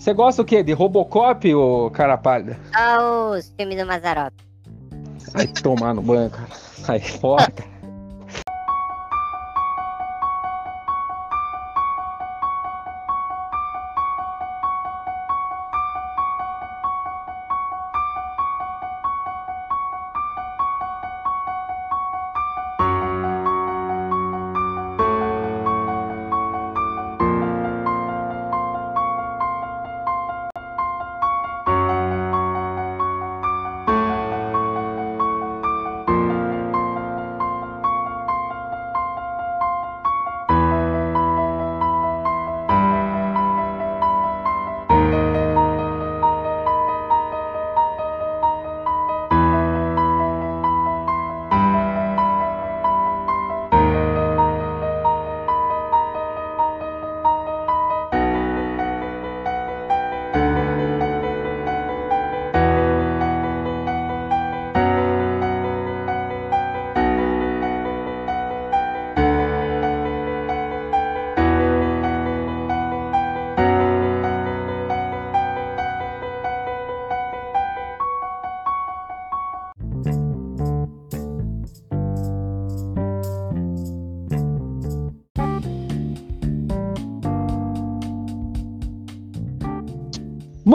Você gosta o quê? De Robocop, ou cara pálida? Só os filmes do Mazarop. Vai tomar no banho, cara. Sai fora, cara.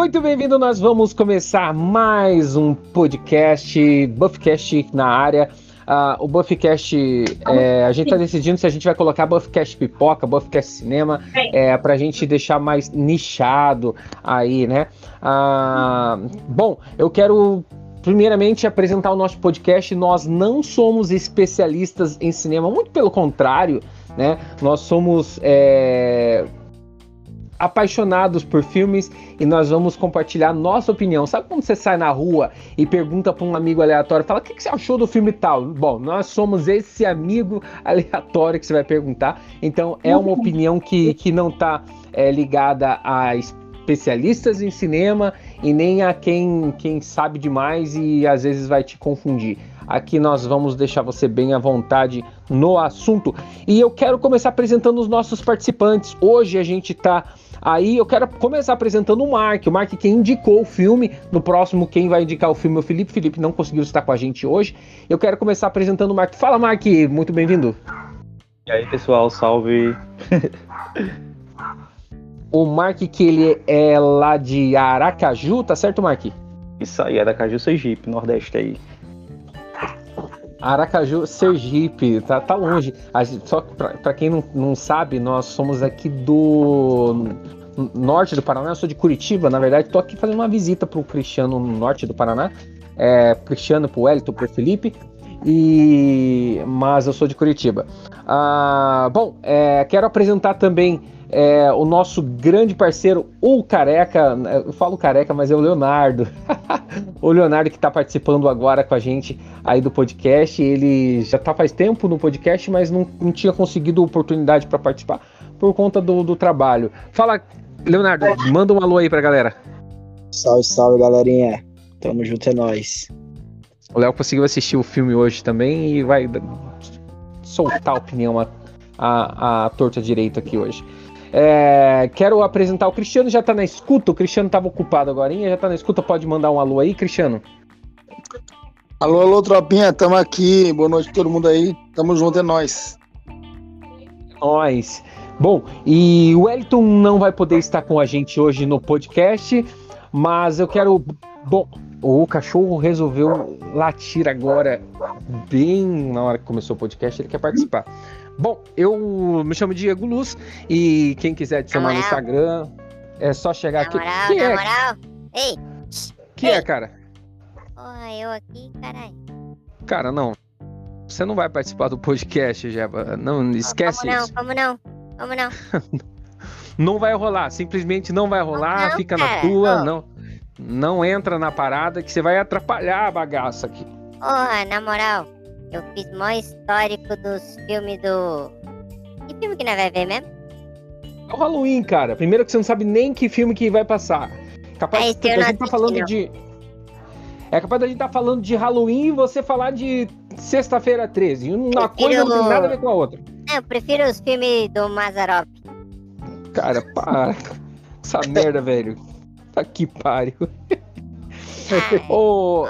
Muito bem-vindo, nós vamos começar mais um podcast, Buffcast na área. Uh, o Buffcast, é, a gente está decidindo se a gente vai colocar Buffcast pipoca, Buffcast cinema, é, para a gente deixar mais nichado aí, né? Uh, bom, eu quero primeiramente apresentar o nosso podcast. Nós não somos especialistas em cinema, muito pelo contrário, né? Nós somos é, apaixonados por filmes e nós vamos compartilhar nossa opinião. Sabe quando você sai na rua e pergunta para um amigo aleatório, fala o que, que, você achou do filme tal? Bom, nós somos esse amigo aleatório que você vai perguntar. Então é uma opinião que, que não está é, ligada a especialistas em cinema e nem a quem, quem sabe demais e às vezes vai te confundir. Aqui nós vamos deixar você bem à vontade no assunto. E eu quero começar apresentando os nossos participantes. Hoje a gente está Aí eu quero começar apresentando o Mark. O Mark quem indicou o filme. No próximo, quem vai indicar o filme é o Felipe. Felipe não conseguiu estar com a gente hoje. Eu quero começar apresentando o Mark. Fala, Mark, muito bem-vindo. E aí, pessoal, salve. o Mark, que ele é lá de Aracaju, tá certo, Mark? Isso aí, Aracaju, Sergipe, Nordeste aí. Aracaju, Sergipe, tá, tá longe. Só para quem não, não sabe, nós somos aqui do norte do Paraná. Eu sou de Curitiba, na verdade, tô aqui fazendo uma visita pro Cristiano no norte do Paraná. É, Cristiano, pro Wellington, pro Felipe. E mas eu sou de Curitiba. Ah, bom, é, quero apresentar também é, o nosso grande parceiro, o Careca, eu falo Careca, mas é o Leonardo. o Leonardo que está participando agora com a gente aí do podcast. Ele já está faz tempo no podcast, mas não, não tinha conseguido oportunidade para participar por conta do, do trabalho. Fala, Leonardo, manda um alô aí pra galera. Salve, salve, galerinha. Tamo junto, é nóis. O Léo conseguiu assistir o filme hoje também e vai soltar a opinião a, a, a torta direito aqui hoje. É, quero apresentar o Cristiano, já tá na escuta. O Cristiano tava ocupado agora, já tá na escuta. Pode mandar um alô aí, Cristiano? Alô, alô, tropinha, tamo aqui. Boa noite todo mundo aí. Tamo junto, é nóis. Nós. Bom, e o Wellington não vai poder estar com a gente hoje no podcast, mas eu quero. Bom, o cachorro resolveu latir agora, bem na hora que começou o podcast, ele quer participar. Bom, eu me chamo Diego Luz e quem quiser adicionar no Instagram é só chegar na aqui. Moral, que na é? moral. Ei! Que Ei. é, cara? Porra, eu aqui, caralho. Cara, não. Você não vai participar do podcast, Jeba. Não, esquece Como não, isso. como não? Como não? Não vai rolar, simplesmente não vai rolar, não, fica na cara. tua, Ô. não. Não entra na parada que você vai atrapalhar a bagaça aqui. Porra, na moral. Eu fiz mó histórico dos filmes do. Que filme que nós vai ver mesmo? É o Halloween, cara. Primeiro que você não sabe nem que filme que vai passar. Capaz Ah, de esse eu a gente tá falando não. de. É capaz da gente estar tá falando de Halloween e você falar de sexta-feira 13. Uma coisa não tem nada a ver com a outra. Eu prefiro os filmes do Mazarop. Cara, para. Essa merda, velho. Tá que pariu. Ô,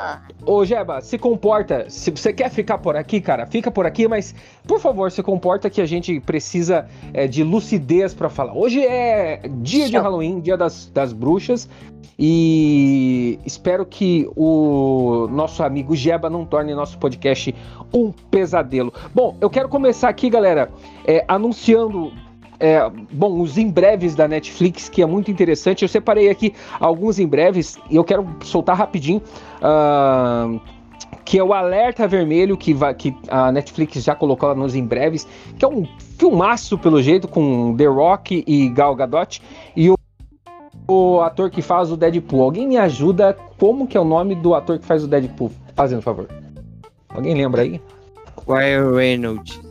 ô, Jeba, se comporta. Se você quer ficar por aqui, cara, fica por aqui, mas por favor, se comporta que a gente precisa é, de lucidez pra falar. Hoje é dia de. Halloween, dia das, das bruxas. E espero que o nosso amigo Jeba não torne nosso podcast um pesadelo. Bom, eu quero começar aqui, galera, é, anunciando é, bom, os em breves da Netflix, que é muito interessante. Eu separei aqui alguns em breves e eu quero soltar rapidinho. ah, que é o Alerta Vermelho, que, vai, que a Netflix já colocou nos em breves, que é um filmaço, pelo jeito, com The Rock e Gal Gadot. E o, o ator que faz o Deadpool. Alguém me ajuda? Como que é o nome do ator que faz o Deadpool? Fazendo favor. Alguém lembra aí? Ryan Reynolds.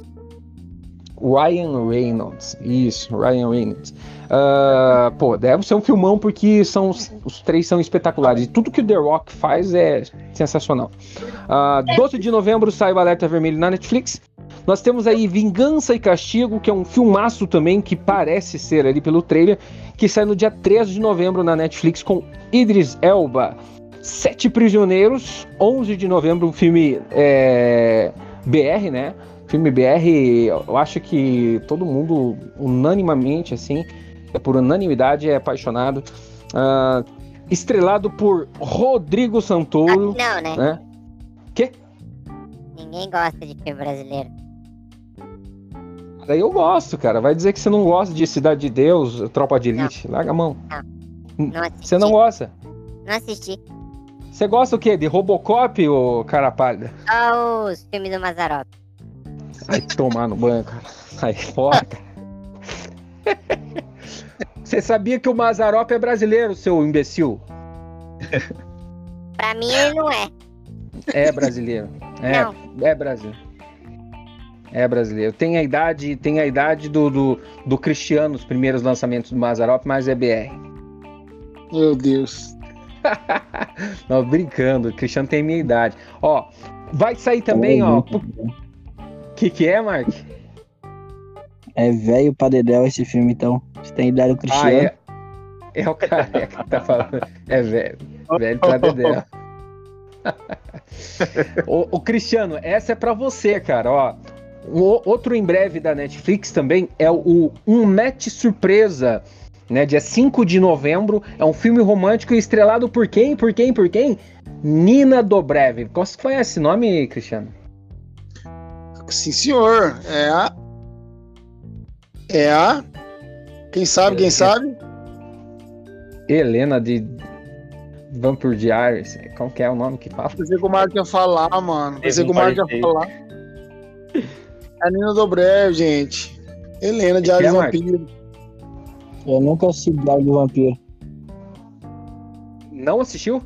Ryan Reynolds. Isso, Ryan Reynolds. Ah, pô, deve ser um filmão porque são, os três são espetaculares. E tudo que o The Rock faz é sensacional. Ah, 12 de novembro sai o Alerta Vermelho na Netflix. Nós temos aí Vingança e Castigo, que é um filmaço também, que parece ser ali pelo trailer, que sai no dia 13 de novembro na Netflix com Idris Elba. Sete Prisioneiros, 11 de novembro, um filme é, BR, né? Filme BR, eu acho que todo mundo, unanimamente, assim, é por unanimidade, é apaixonado. Ah, estrelado por Rodrigo Santoro, Não, né? né? Que? Ninguém gosta de filme brasileiro. Daí eu gosto, cara. Vai dizer que você não gosta de Cidade de Deus, Tropa de Elite. Larga a mão. Não assisti. Você não gosta? Não assisti. Você gosta o quê? De Robocop ou cara pálida? Só os filmes do Mazarop. Vai tomar no banho, cara. Sai fora, cara. Você sabia que o Mazarop é brasileiro, seu imbecil? Pra mim ele não é. É brasileiro. É, Não. é brasileiro. É brasileiro. Tem a idade, tem a idade do, do, do Cristiano, os primeiros lançamentos do Mazarop, mas é BR. Meu Deus. Não, brincando, o Cristiano tem a minha idade. Ó, vai sair também, ó. O que, que é, Mark? É velho pra dedéu esse filme, então. Você tem idade do Ah, Cristiano. é. É o careca que tá falando. É velho. Velho pra dedéu. o, o Cristiano, essa é pra você, cara, ó. O outro em breve da Netflix também é o Um Match Surpresa, né? Dia 5 de novembro. É um filme romântico estrelado por quem? Por quem? Por quem? Nina Dobrev. Qual que foi esse nome, Cristiano? Sim, senhor. É a. É a. Quem sabe, quem sabe? Helena de Vampire Diaries. Qual que é o nome que fala? Pensei que o Marco ia falar, mano. Pensei que o Marco ia falar. É a Nina Dobrev, gente. Helena de é, Ares Marco? Vampiro. Eu nunca assisti Diário do Vampiro. Não assistiu?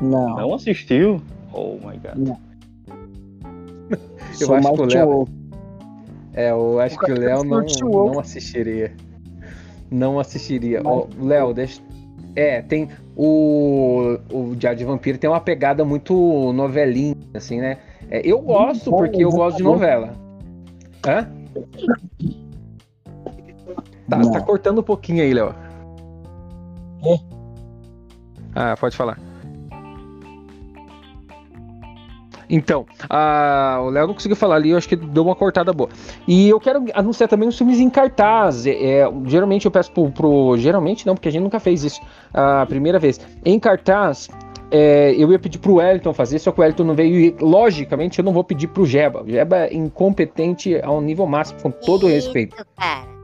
Não. Não assistiu? Oh my god. Sou acho que o Léo-. É, eu acho O que o cara Léo não, não assistiria. Não assistiria. Ó, Léo, deixa. É, tem. O, o Diário de Vampiro tem uma pegada muito novelinha, assim, né? É, eu gosto porque eu gosto de novela. Hã? Tá, tá cortando um pouquinho aí, Léo. É. Ah, pode falar. Então, ah, o Léo não conseguiu falar ali, eu acho que deu uma cortada boa. E eu quero anunciar também os filmes em cartaz. É, é, geralmente eu peço pro, pro- Geralmente não, porque a gente nunca fez isso a primeira vez. Em cartaz, é, eu ia pedir pro Wellington fazer, só que o Wellington não veio e, logicamente, eu não vou pedir pro Jeba. O Jeba é incompetente ao nível máximo, com todo o Isso, respeito. cara.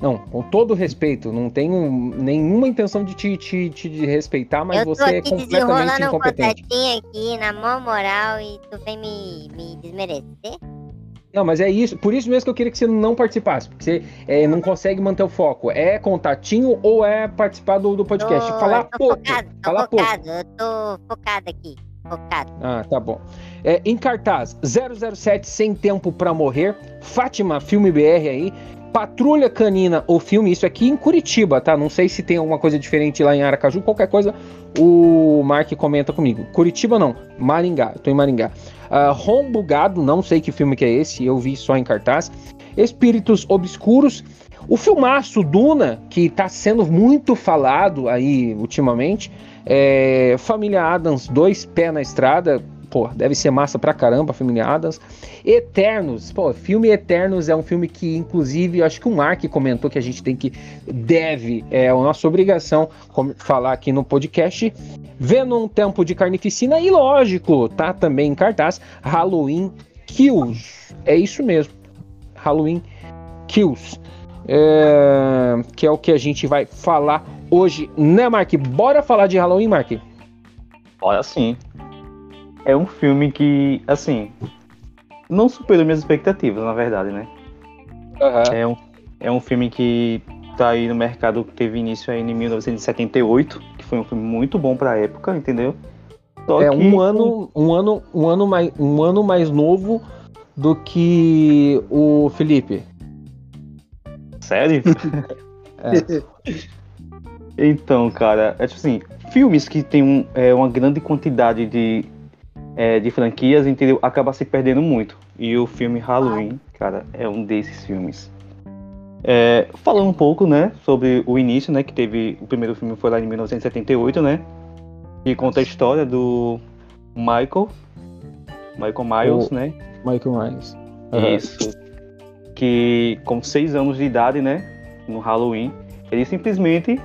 Não, com todo respeito. Não tenho nenhuma intenção de te, te, te respeitar, mas eu você é completamente um incompetente. contatinho aqui, na mão moral, e tu vem me, me desmerecer? Não, mas é isso. Por isso mesmo que eu queria que você não participasse. Porque você é, não consegue manter o foco. É contatinho ou é participar do, do podcast? Tô- falar tô pouco. Focado, tô falar pouco. focado, eu tô focado aqui. Focado. Ah, tá bom. É, em cartaz, 007 Sem Tempo Pra Morrer, Fátima, filme BR aí, Patrulha Canina, o filme, isso aqui em Curitiba, tá? Não sei se tem alguma coisa diferente lá em Aracaju, qualquer coisa o Mark comenta comigo. Curitiba não, Maringá, tô em Maringá. Uh, Rombugado, não sei que filme que é esse, eu vi só em cartaz. Espíritos Obscuros, O filmaço Duna, que está sendo muito falado aí ultimamente, é Família Adams, dois pés na estrada, pô, deve ser massa pra caramba, Família Adams. Eternos, pô, filme Eternos é um filme que, inclusive, acho que o Mark comentou que a gente tem que, deve, é a nossa obrigação falar aqui no podcast. Venom, Tempo de Carnificina e, lógico, tá também em cartaz, Halloween Kills. É isso mesmo, Halloween Kills. É, que é o que a gente vai falar hoje, né, Mark? Bora falar de Halloween, Mark? Olha, assim, é um filme que, assim, não superou minhas expectativas, na verdade, né? É um, é um filme que tá aí no mercado, que teve início aí em 1978, que foi um filme muito bom pra época, entendeu? Só É que- um ano, um ano, um ano mais, um ano mais novo do que o Felipe. Sério? É. Então, cara, é tipo assim, filmes que tem um, é, uma grande quantidade de, é, de franquias, entendeu? Acaba se perdendo muito. E o filme Halloween, cara, é um desses filmes. É, falando um pouco, né, sobre o início, né, que teve, o primeiro filme foi lá em 1978, né, e conta a história do Michael, Michael Myers, O- né, Michael Myers. isso. Que com seis anos de idade, né? No Halloween, ele simplesmente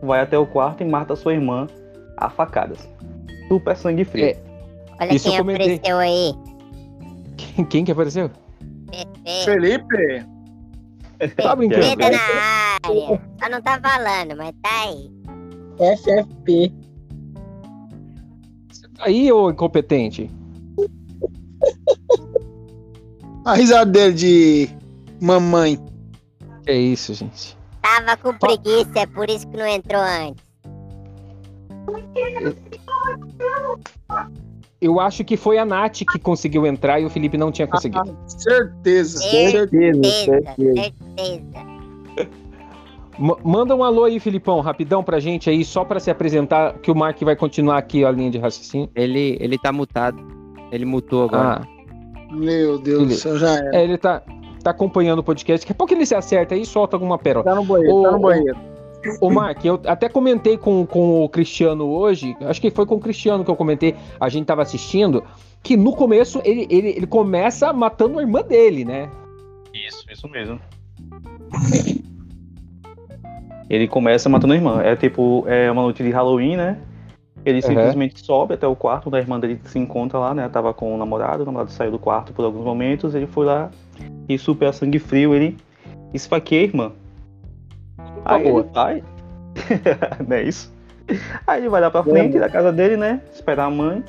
vai até o quarto e mata sua irmã a facadas. Super sangue frio. É. Olha Isso quem apareceu aí. Quem, quem que apareceu? Pepe. Felipe, Tá brincando. Peta na área. Só não tá falando, mas tá aí. FFP. Aí, ô incompetente. a risada dele de mamãe. Que é isso, gente. Tava com preguiça, é por isso que não entrou antes. Eu acho que foi a Nath que conseguiu entrar e o Felipe não tinha conseguido. Certeza, Certeza, certeza. certeza, certeza. Ma- manda um alô aí, Filipão, rapidão pra gente aí, só pra se apresentar, que o Mark vai continuar aqui a linha de raciocínio. Ele, ele tá mutado. Ele mutou agora. Ah, Meu Deus do Beleza. céu, já era. é, ele tá, tá acompanhando o podcast. Daqui a pouco ele se acerta aí e solta alguma pérola. Tá no banheiro, tá no banheiro. Ô, Mark, eu até comentei com, com o Cristiano hoje, acho que foi com o Cristiano que eu comentei, a gente tava assistindo, que no começo ele, ele, ele começa matando a irmã dele, né? Isso, isso mesmo. Ele começa matando a irmã. É tipo, é uma noite de Halloween, né? Ele simplesmente sobe até o quarto da irmã dele se encontra lá, né? Ela Tava com o namorado, o namorado saiu do quarto por alguns momentos, ele foi lá e super a sangue frio, ele esfaqueia a irmã. Aí boa. ele vai. não é isso? Aí ele vai lá pra frente da casa dele, né? Esperar a mãe.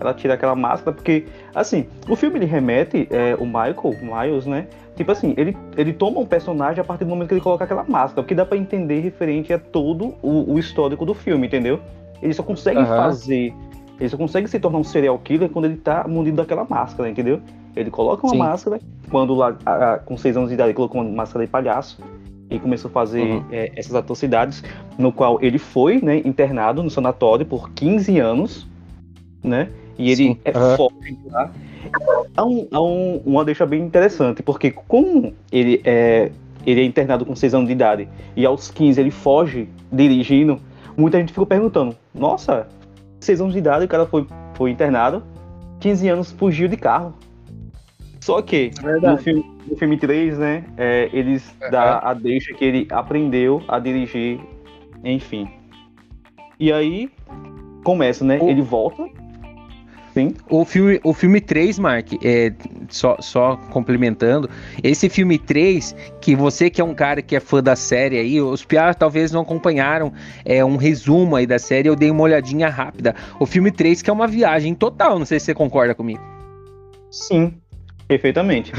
Ela tira aquela máscara, porque, assim, o filme ele remete, é, o Michael Myers, né? Tipo assim, ele, ele toma um personagem a partir do momento que ele coloca aquela máscara, porque dá pra entender referente a todo o, o histórico do filme, entendeu? Ele só consegue Aham. fazer, ele só consegue se tornar um serial killer quando ele tá munido daquela máscara, entendeu? Ele coloca uma Sim. máscara, quando lá, a- a- com seis anos de idade, ele colocou uma máscara de palhaço e começou a fazer Uhum. é, essas atrocidades, no qual ele foi né, internado no sanatório por 15 anos, né? E ele Sim, é aham. forte lá. Há, um, há um- uma deixa bem interessante, porque como ele é, ele é internado com 6 anos de idade e aos 15 ele foge dirigindo, muita gente ficou perguntando: nossa, 6 anos de idade o cara foi, foi internado, 15 anos fugiu de carro. Só que É no filme, no filme 3, né, é, eles dá a deixa que ele aprendeu a dirigir, enfim. E aí começa, né? O- Ele volta. Sim. O filme, o filme 3, Mark, é, só, só complementando, esse filme 3, que você que é um cara que é fã da série aí, os piados talvez não acompanharam é, um resumo aí da série, eu dei uma olhadinha rápida. O filme 3 que é uma viagem total, não sei se você concorda comigo. Sim. Perfeitamente.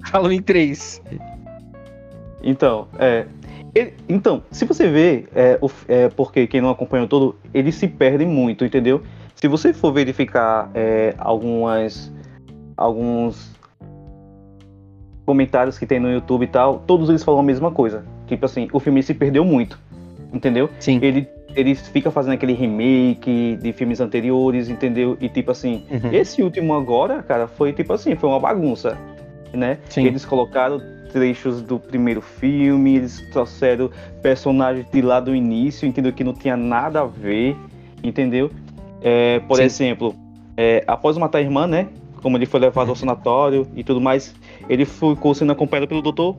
Halloween 3. Então, é. ele- então, se você vê, é, o- é, porque quem não acompanhou todo, ele se perde muito, entendeu? Se você for verificar é, algumas. alguns comentários que tem no YouTube e tal, todos eles falam a mesma coisa. Tipo assim, o filme se perdeu muito. Entendeu? Sim. Ele, ele fica fazendo aquele remake de filmes anteriores, entendeu? E tipo assim, Uhum. esse último agora, cara, foi tipo assim, foi uma bagunça, né? Sim. Eles colocaram trechos do primeiro filme, eles trouxeram personagens de lá do início, entendeu? Que não tinha nada a ver, entendeu? É, por Sim. exemplo, é, após matar a irmã, né? Como ele foi levado ao sanatório e tudo mais, ele ficou sendo acompanhado pelo Dr.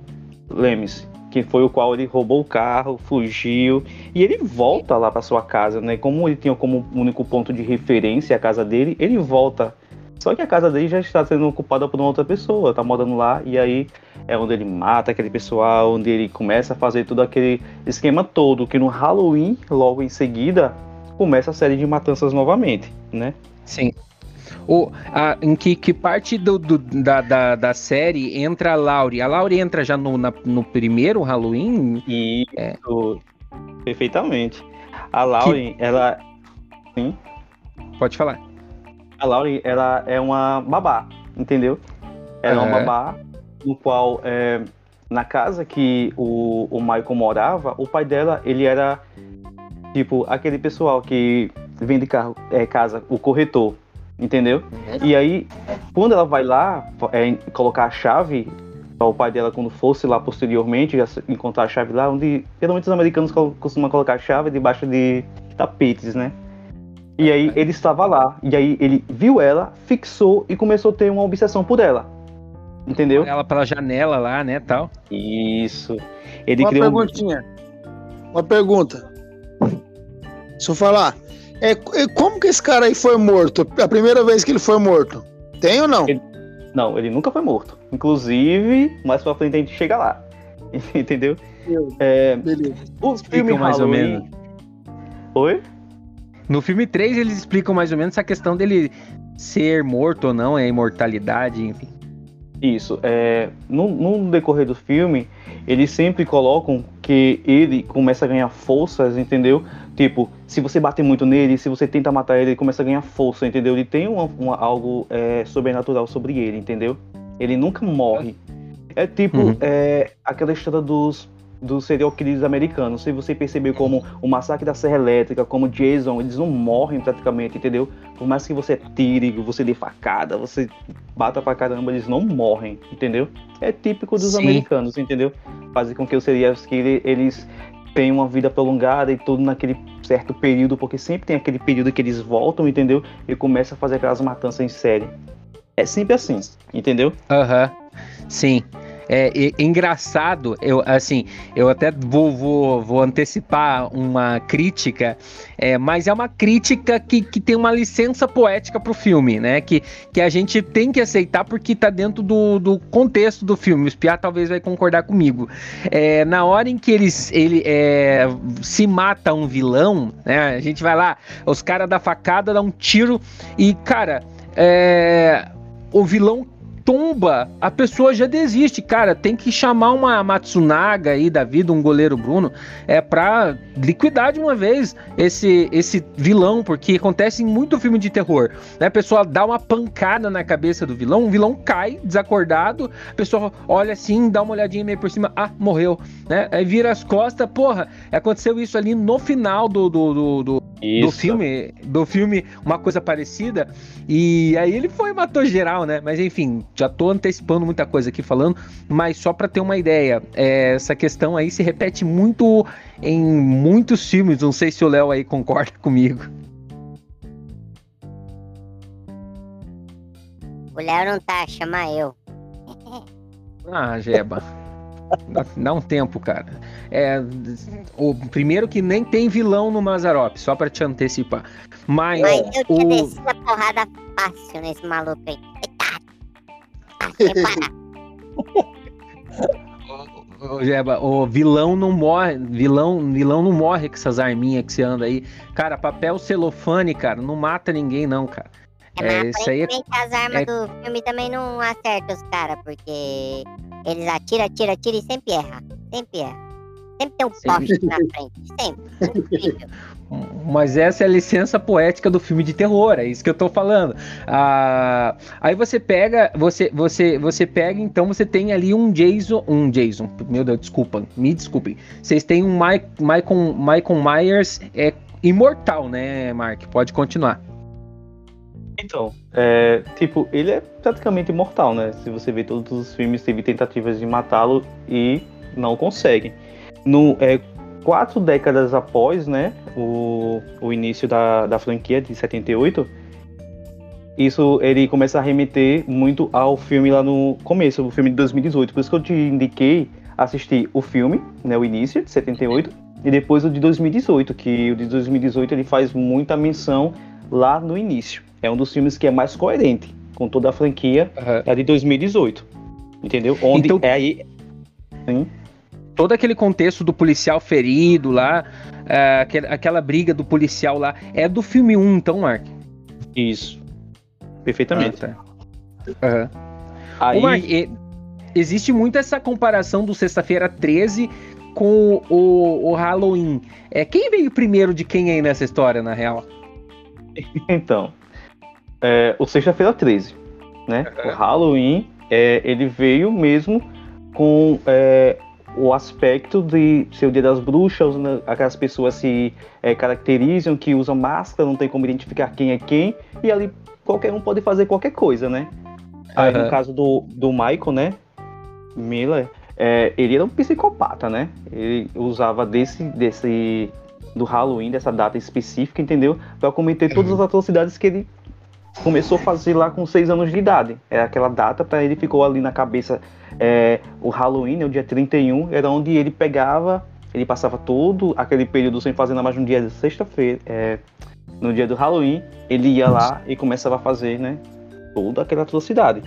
Lemes, que foi o qual ele roubou o carro, fugiu e ele volta lá para sua casa, né? Como ele tinha como único ponto de referência a casa dele, ele volta. Só que a casa dele já está sendo ocupada por uma outra pessoa, tá morando lá e aí é onde ele mata aquele pessoal, onde ele começa a fazer todo aquele esquema todo, que no Halloween, logo em seguida, começa a série de matanças novamente, né? Sim. O, a- em que, que parte do, do- da, da, da série entra a Laurie? A Laurie entra já no, na- no primeiro Halloween? E É. isso, perfeitamente. A Lauren, ela Pode falar. A Lauren, ela é uma babá, entendeu? Ela é uma babá no qual é, na casa que o, o Michael morava, o pai dela, ele era tipo aquele pessoal que vende carro, é, casa, o corretor, entendeu? E aí, quando ela vai lá é, colocar a chave para o pai dela quando fosse lá posteriormente, já encontrar a chave lá, onde geralmente os americanos costumam colocar a chave debaixo de tapetes, né? E aí ele estava lá, e aí ele viu ela, fixou e começou a ter uma obsessão por ela. Entendeu? Ela pela janela lá, né, tal. Isso. Ele Uma criou um- perguntinha. Uma pergunta. Deixa eu falar. É, é, como que esse cara aí foi morto? A primeira vez que ele foi morto? Tem ou não? Ele- Não, ele nunca foi morto. Inclusive, mais pra frente a gente chega lá. Entendeu? É, Beleza. o filme mais ou Halloween... menos. Oi? No filme 3 eles explicam mais ou menos essa questão dele ser morto ou não, é imortalidade, enfim. Isso. É, no, no decorrer do filme, eles sempre colocam que ele começa a ganhar forças, entendeu? Tipo, se você bater muito nele, se você tenta matar ele, ele começa a ganhar força, entendeu? Ele tem uma, uma- algo é, sobrenatural sobre ele, entendeu? Ele nunca morre. É tipo Uhum. é, aquela história dos, dos serial killers americanos. Se você percebeu como o massacre da Serra Elétrica, como Jason, eles não morrem praticamente, entendeu? Por mais que você tire, você dê facada, você bata pra caramba, eles não morrem, entendeu? É típico dos Sim. americanos, entendeu? Fazer com que os serial killers, eles tenham uma vida prolongada e tudo naquele certo período, porque sempre tem aquele período que eles voltam, entendeu? E começam a fazer aquelas matanças em série. É sempre assim, entendeu? Aham. Sim. É, e- engraçado, eu assim, eu até vou, vou, vou antecipar uma crítica, é, mas é uma crítica que, que tem uma licença poética pro filme, né? Que, que a gente tem que aceitar porque tá dentro do, do contexto do filme. O Espiar talvez vai concordar comigo. É, na hora em que eles ele é, se mata um vilão, né? A gente vai lá, os caras da facada dão um tiro e, cara, é, o vilão tomba, a pessoa já desiste, cara. Tem que chamar uma Matsunaga aí da vida, um goleiro Bruno, é pra liquidar de uma vez esse esse vilão, porque acontece em muito filme de terror, né? A pessoa dá uma pancada na cabeça do vilão, o vilão cai desacordado, a pessoa olha assim, dá uma olhadinha meio por cima, ah, morreu, né? Aí vira as costas, porra, aconteceu isso ali no final do, do, do, do, do filme, do filme, uma coisa parecida. E aí ele foi matou geral, né? Mas enfim, já tô antecipando muita coisa aqui falando, mas só pra ter uma ideia, é, essa questão aí se repete muito em muitos filmes. Não sei se o Léo aí concorda comigo. O Léo não tá, chama eu. Ah, Jeba. Dá, dá um tempo, cara. É, o primeiro que nem tem vilão no Mazarop, só pra te antecipar. Mas, Mas eu tinha o, descido a porrada fácil nesse maluco aí. Parar. Ô, Jeba, o vilão não morre, vilão, vilão não morre com essas arminhas que você anda aí. Cara, papel celofane, cara, não mata ninguém não, cara. É, É, isso aí é- as armas é- do filme também não acertam os caras, porque eles atiram, atiram, atiram e sempre erra. Sempre erra. Sempre tem um Sempre. poste na frente. Sempre. Incrível. Mas essa é a licença poética do filme de terror, é isso que eu tô falando. Ah, aí você pega, você, você, você pega, então você tem ali um Jason, um Jason, meu Deus, desculpa, me desculpem. Vocês têm um Mike, Michael, Michael Myers é imortal, né, Mark? Pode continuar. Então, é, tipo, ele é praticamente imortal, né? Se você vê todos os filmes, teve tentativas de matá-lo e não conseguem. No, é, quatro décadas após, né, o, o início da, da franquia, de 78, isso ele começa a remeter muito ao filme lá no começo, o filme de 2018. Por isso que eu te indiquei assistir o filme, né, o início, de 78, e depois o de 2018, que o de 2018 ele faz muita menção lá no início. É um dos filmes que é mais coerente com toda a franquia, Aham. é a de 2018. Entendeu? Onde Então- é aí. Sim. Todo aquele contexto do policial ferido lá, é, aquele- aquela briga do policial lá, é do filme 1, então, Mark? Isso. Perfeitamente. Ah, tá. Aham. Aí, Mark, existe muito essa comparação do Sexta-feira 13 com o, o Halloween. É, quem veio primeiro de quem aí nessa história, na real? então. é, o Sexta-feira 13, né? O Halloween, é, ele veio mesmo com é, o aspecto de ser o dia das bruxas, né? aquelas pessoas se é, caracterizam, que usam máscara, não tem como identificar quem é quem, e ali qualquer um pode fazer qualquer coisa, né? Aí Aham. no caso do, do Michael, né? Miller, é, ele era um psicopata, né? Ele usava desse, desse do Halloween, dessa data específica, entendeu? Pra cometer todas as atrocidades que ele começou a fazer lá com seis anos de idade. Era aquela data para ele ficou ali na cabeça. é, o Halloween, né, o dia 31, era onde ele pegava, ele passava todo aquele período sem fazer nada mais no dia de sexta-feira, é, no dia do Halloween, ele ia lá e começava a fazer, né, toda aquela atrocidade.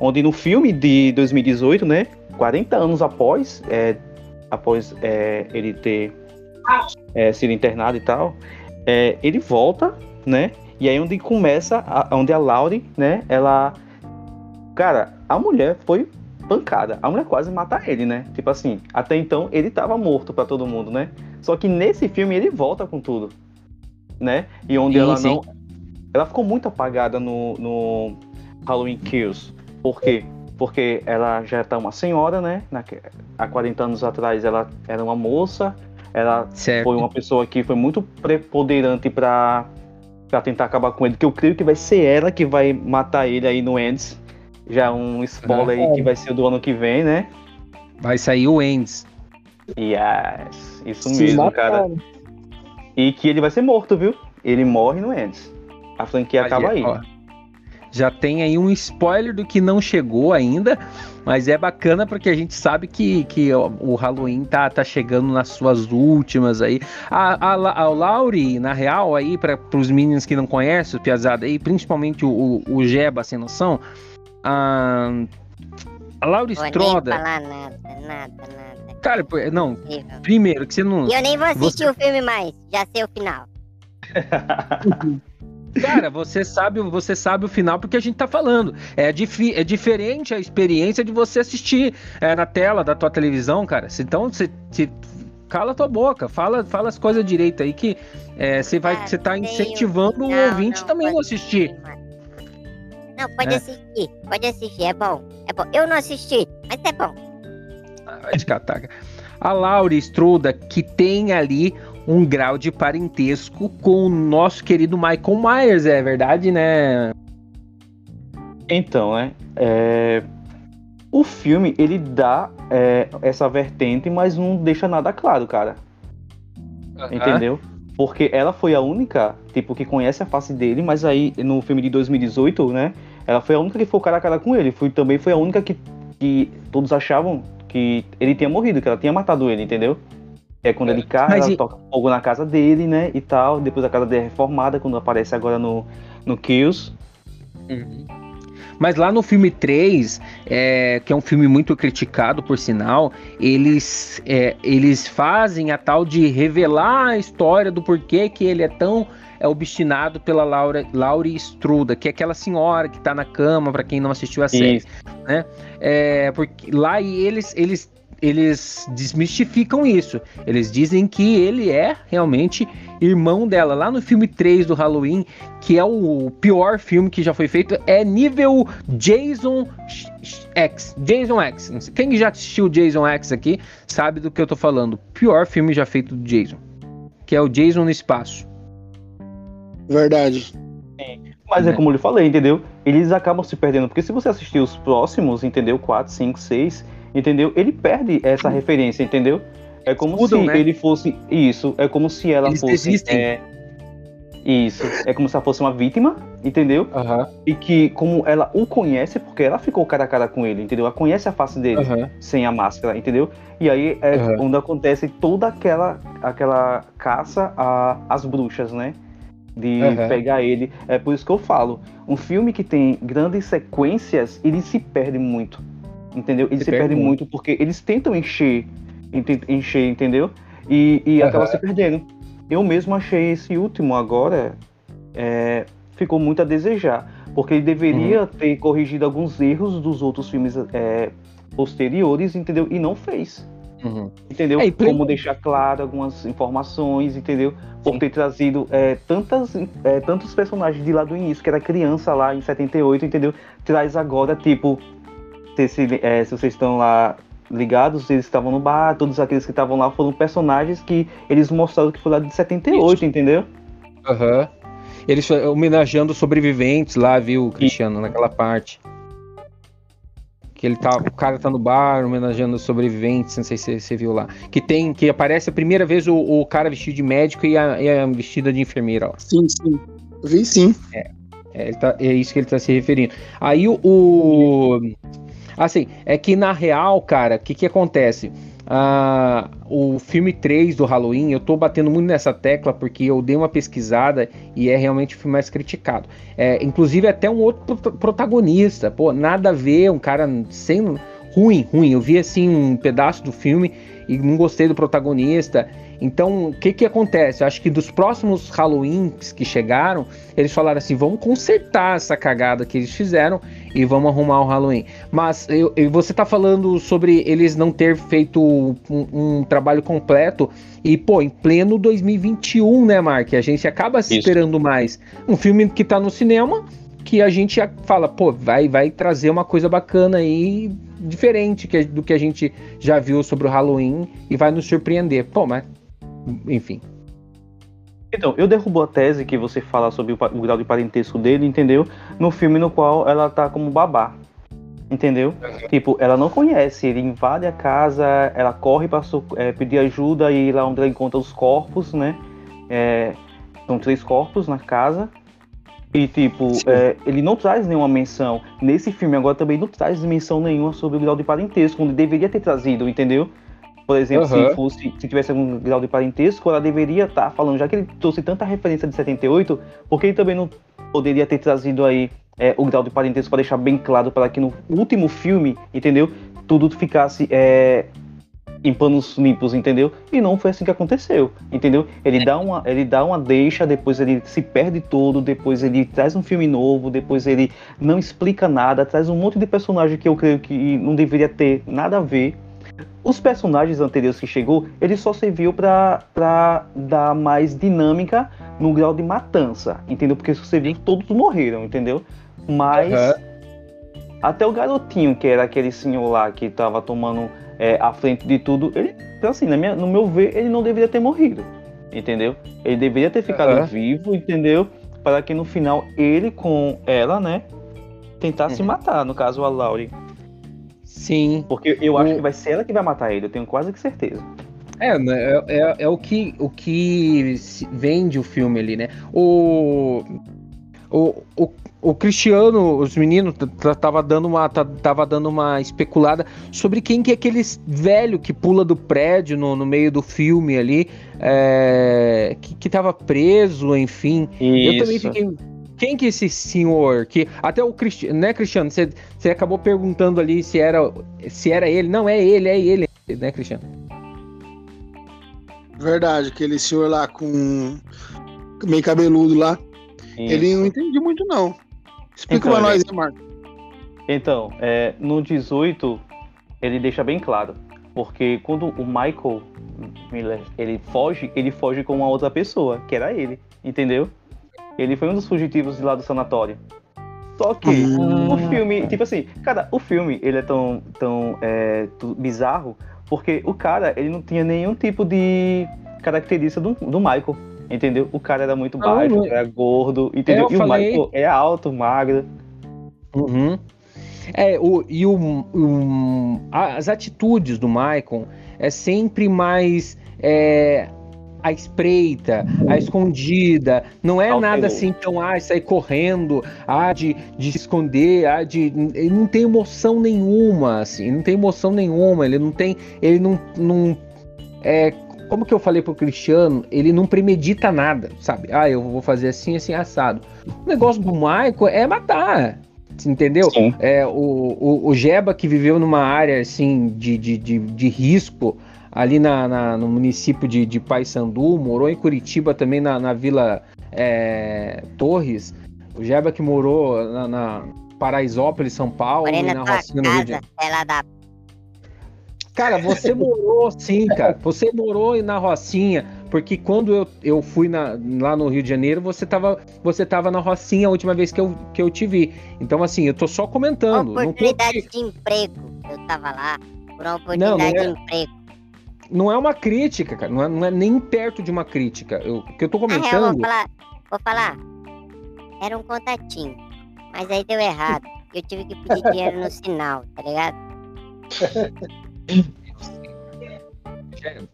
Onde no filme de 2018, né, 40 anos após, é, após é, ele ter é, sido internado e tal, é, ele volta, né, e aí onde começa, a, onde a Laurie, né, ela... Cara, a mulher foi pancada. A mulher quase mata ele, né? Tipo assim, até então ele tava morto pra todo mundo, né? Só que nesse filme ele volta com tudo, né? E onde Sim, ela sim. não... Ela ficou muito apagada no, no Halloween Kills. Por quê? Porque ela já tá uma senhora, né? Naque- há 40 anos atrás ela era uma moça, ela Certo. foi uma pessoa que foi muito preponderante pra, pra tentar acabar com ele, que eu creio que vai ser ela que vai matar ele aí no Ends. Já um spoiler aí que vai ser do ano que vem, né? Vai sair o Endes. Yes, isso Se mesmo, cara. E que ele vai ser morto, viu? Ele morre no Ends. A franquia acaba aí. Ó, já tem aí um spoiler do que não chegou ainda, mas é bacana porque a gente sabe que, que o Halloween tá, tá chegando nas suas últimas aí. A, a, a Lauri, na real, aí, para os meninos que não conhecem, o Piazada aí, principalmente o, o, o Jeba, sem noção, a, a nem Stroda, falar nada, nada, nada. cara, não, Incrível. primeiro que você não. Eu nem vou assistir Você- o filme mais, já sei o final. Cara, você sabe, você sabe o final porque a gente tá falando. É, difi- é diferente a experiência de você assistir é, na tela da tua televisão, cara. Então, você, cala tua boca, fala, fala as coisas direito aí que é, você vai, Ah, você tá incentivando o ouvinte não também a assistir. Não, pode É. assistir, pode assistir, é bom. É bom. Eu não assisti, mas é bom. Ah, Vai de cataca. A Laura Struda, que tem ali um grau de parentesco com o nosso querido Michael Myers, é verdade, né? Então, né? é, O filme, ele dá é, essa vertente, mas não deixa nada claro, cara. Entendeu? Porque ela foi a única, tipo, que conhece a face dele, mas aí no filme de 2018, né? Ela foi a única que foi cara a cara com ele. Foi, também foi a única que, que todos achavam que ele tinha morrido, que ela tinha matado ele, entendeu? É quando ele cai, Mas ela e- toca fogo na casa dele, né? E tal. Depois a casa dele é reformada, quando aparece agora no, no Kills. Mas lá no filme 3, é, que é um filme muito criticado, por sinal, eles, é, eles fazem a tal de revelar a história do porquê que ele é tão é, obstinado pela Laura, Laurie Struda, que é aquela senhora que tá na cama, pra quem não assistiu a série. Isso. É, porque lá e eles, eles, eles desmistificam isso. Eles dizem que ele é realmente irmão dela. Lá no filme 3 do Halloween, que é o pior filme que já foi feito, é nível Jason X. Jason X. Quem já assistiu Jason X aqui sabe do que eu tô falando. Pior filme já feito do Jason. Que é o Jason no espaço. Verdade. Mas é Né. como eu lhe falei, entendeu? Eles acabam se perdendo. Porque se você assistir os próximos, entendeu? 4, 5, 6, entendeu? Ele perde essa referência, entendeu? É como Mudam, se né? ele fosse. Isso, é como se ela Eles fosse. é, Isso, é como se ela fosse uma vítima, entendeu? Aham, E que, como ela o conhece, porque ela ficou cara a cara com ele, entendeu? Ela conhece a face dele aham. sem a máscara, entendeu? E aí é Aham. onde acontece toda aquela, aquela caça às bruxas, né? De Aham. pegar ele. É por isso que eu falo. Um filme que tem grandes sequências, ele se perde muito. Entendeu? Ele Se se, perde perde muito. muito. porque eles tentam encher, encher, entendeu? E, e Aham. acaba se perdendo. Eu mesmo achei esse último agora é, ficou muito a desejar. Porque ele deveria Uhum. ter corrigido alguns erros dos outros filmes é, posteriores, entendeu? E não fez. Uhum. Entendeu? É, Como deixar claro algumas informações, entendeu? Por Sim. ter trazido é, tantas, é, tantos personagens de lá do início, que era criança lá em 78, entendeu? Traz agora, tipo, se, se, é, se vocês estão lá ligados, eles estavam no bar, todos aqueles que estavam lá foram personagens que eles mostraram que foi lá de 78, entendeu? Aham. Eles fa- homenageando sobreviventes lá, viu, Cristiano, naquela parte. Que ele tá, o cara tá no bar homenageando os sobreviventes, não sei se você viu lá. Que tem, que aparece a primeira vez o, o cara vestido de médico e a, e a vestida de enfermeira lá. Sim, sim. Eu vi sim. É, ele tá- é isso que ele tá se referindo. Aí o. o- assim, é que na real, cara, o que que acontece? Ah, o filme 3 do Halloween, eu tô batendo muito nessa tecla porque eu dei uma pesquisada e é realmente o filme mais criticado. É, inclusive até um outro prota- protagonista, pô, nada a ver, um cara sem ruim, ruim. Eu vi assim um pedaço do filme e não gostei do protagonista. Então, o que que acontece? Eu acho que dos próximos Halloweens que chegaram, eles falaram assim: vamos consertar essa cagada que eles fizeram e vamos arrumar o Halloween. Mas eu, você tá falando sobre eles não ter feito um, um trabalho completo e, pô, em pleno 2021, né, Mark? A gente acaba se Isso. esperando mais. Um filme que tá no cinema que a gente fala, pô, vai, vai trazer uma coisa bacana aí, diferente do que a gente já viu sobre o Halloween e vai nos surpreender. Pô, mas. Enfim. Então, eu derrubo a tese que você fala sobre o, o grau de parentesco dele, entendeu? No filme no qual ela tá como babá. Entendeu? Tipo, ela não conhece, ele invade a casa, ela corre pra é, pedir ajuda e lá onde ela encontra os corpos, né? É, são três corpos na casa. E, tipo, é, ele não traz nenhuma menção. Nesse filme agora também não traz menção nenhuma sobre o grau de parentesco, onde deveria ter trazido, entendeu? Por exemplo, Aham. se fosse, se tivesse algum grau de parentesco, ela deveria estar falando, já que ele trouxe tanta referência de 78, porque ele também não poderia ter trazido aí é, o grau de parentesco para deixar bem claro para que no último filme, entendeu? Tudo ficasse é, em panos limpos, entendeu? E não foi assim que aconteceu, entendeu? Ele dá uma, ele dá uma deixa, depois ele se perde todo, depois ele traz um filme novo, depois ele não explica nada, traz um monte de personagem que eu creio que não deveria ter nada a ver. Os personagens anteriores que chegou, ele só serviu pra pra dar mais dinâmica no grau de matança, entendeu? Porque se você viu, todos morreram, entendeu? Mas Aham. até o garotinho, que era aquele senhor lá que tava tomando é, a frente de tudo, ele, então, assim, na minha- no meu ver, ele não deveria ter morrido, entendeu? Ele deveria ter ficado Aham. vivo, entendeu? Para que no final ele com ela, né, tentasse Uhum. matar, no caso a Laurie. Sim. Porque eu acho O- que vai ser ela que vai matar ele, eu tenho quase que certeza. É, né, é, é, é o que, o que vende o filme ali, né? O, o, o, o Cristiano, os meninos, tava dando uma tava dando uma especulada sobre quem que é aquele velho que pula do prédio no, no meio do filme ali, é, que, que tava preso, enfim. Eu também fiquei. Quem que é esse senhor? Que até o Cristiano, né, Cristiano? Você, você acabou perguntando ali se era, se era ele. Não é ele, é ele, né, Cristiano? Verdade, aquele senhor lá com meio cabeludo lá. Ele não entendi muito, não. Explica Então, pra nós ele- aí, Marco. Então, é, no 18, ele deixa bem claro. Porque quando o Michael Miller ele foge, ele foge com uma outra pessoa, que era ele, entendeu? Ele foi um dos fugitivos de lá do sanatório. Só que Hum. o filme, tipo assim, cara, o filme ele é tão, tão é, bizarro porque o cara ele não tinha nenhum tipo de característica do, do Michael, entendeu? O cara era muito Não, baixo, não- era gordo, entendeu? eu e o falei- Michael é alto, magro. Uhum. É, o, e o, o- as atitudes do Maicon é sempre mais é, a espreita, a escondida. Não é nada assim tão, ah, sair correndo, ah, de, de se esconder, ah, de. Ele não tem emoção nenhuma, assim, não tem emoção nenhuma, ele não tem. Ele não. não é, como que eu falei pro Cristiano, ele não premedita nada, sabe? Ah, eu vou fazer assim, assim, assado. O negócio do Michael é matar. Entendeu? Sim. É, o, o, o Jeba que viveu numa área assim de, de, de, de risco ali na, na- no município de, de Paysandu, morou em Curitiba também na, na Vila é, Torres. O Jeba que morou na, na Paraisópolis, São Paulo, Morei e na Rocinha no Rio de casa, ela da Cara, você morou sim, cara. Você morou na Rocinha, porque quando eu, eu fui na- lá no Rio de Janeiro, você tava, você tava na Rocinha a última vez que eu, que eu te vi. Então, assim, eu tô só comentando. Não, tô, oportunidade de emprego. Eu tava lá por uma oportunidade Não, não é- de emprego. Não é uma crítica, cara. Não é, não é nem perto de uma crítica. Eu- O que eu tô Na real, comentando. vou falar, vou falar. Era um contatinho. Mas aí deu errado. Eu tive que pedir dinheiro no sinal, tá ligado?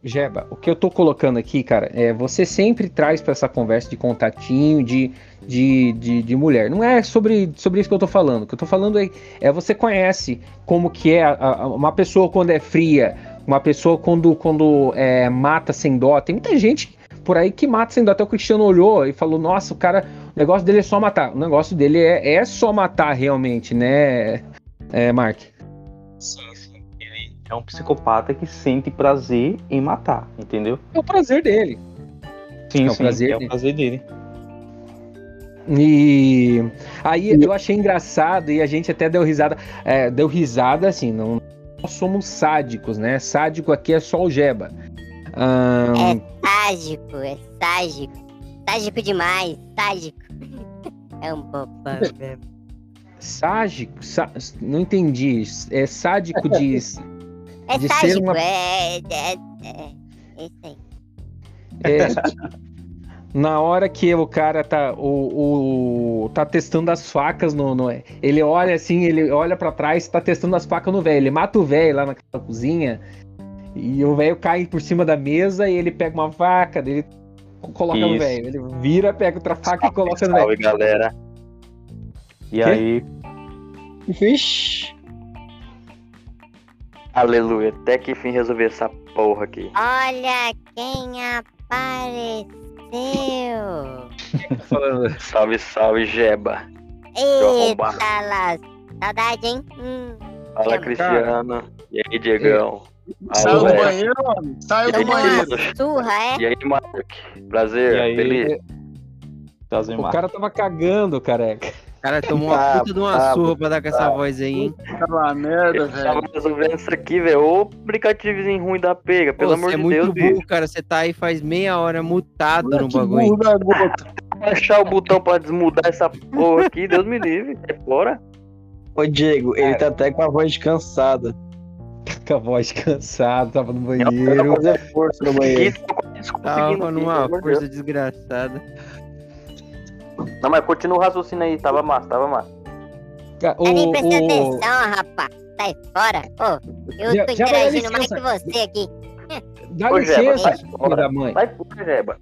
Jeba, o que eu tô colocando aqui, cara, é você sempre traz pra essa conversa de contatinho, de, de, de, de mulher. Não é sobre, sobre isso que eu tô falando. O que eu tô falando é, é você conhece como que é a- a- uma pessoa quando é fria, uma pessoa quando, quando é, mata sem dó. Tem muita gente por aí que mata sem dó. Até o Cristiano olhou e falou: Nossa, o cara, o negócio dele é só matar. O negócio dele é, é só matar realmente, né, é, Mark? Sim, sim. Ele é um psicopata que sente prazer em matar, entendeu? É o prazer dele. Sim, É o prazer é dele. o prazer dele. E aí eu achei engraçado e a gente até deu risada. é, deu risada assim, não nós somos sádicos, né? Sádico aqui é só o Jeba. Ahn, É ságico, é ságico. Ságico demais, ságico. É um bobão mesmo. sádico, sá- não entendi. É sádico de. É De ser ságico, uma- é, é, é. Esse aí. é, na hora que o cara tá o, o- tá testando as facas no, no- ele olha assim, ele olha pra trás, tá testando as facas no velho. Ele mata o velho lá naquela cozinha e o velho cai por cima da mesa e ele pega uma faca, dele coloca no Isso. velho. Ele vira, pega outra faca e coloca no velho. Salve, galera. E Quê? aí, Vixe. Aleluia, até que enfim resolver essa porra aqui. Olha quem apareceu! Falando, Salve, salve, Jeba. Eita, las... saudade, hein? Hum. Fala. Cristiano. E aí, Diegão? Saiu do velho. banheiro, mano. Saiu do banheiro. surra, é? E aí, Mark? Prazer, E aí? beleza? o cara tava cagando, careca. Cara, tomou uma Ah, puta de uma ah, surra pra dar com essa voz aí, hein? Aquela merda, Eu tava velho. resolvendo isso aqui, velho. Ô, aplicativozinho ruim da pega, pelo Pô, amor você é de muito Deus, burro, bicho. cara. Você tá aí faz meia hora mutado no Que bagulho. burro da gota. Achar o botão pra desmudar essa porra aqui, Deus me livre. É fora. Ô, Diego, ele tá até com a voz cansada. Com a voz cansada, tava no banheiro. fazer força no banheiro. Tava numa força desgraçada. Não, mas continua o raciocínio aí, tava massa, tava massa. Ca- Tá nem O, o, atenção, rapaz. Sai fora. Ô, eu Já- tô já interagindo mais que você aqui. dá Ô, Jeba, licença, filho da mãe. Sai fora, Jeba.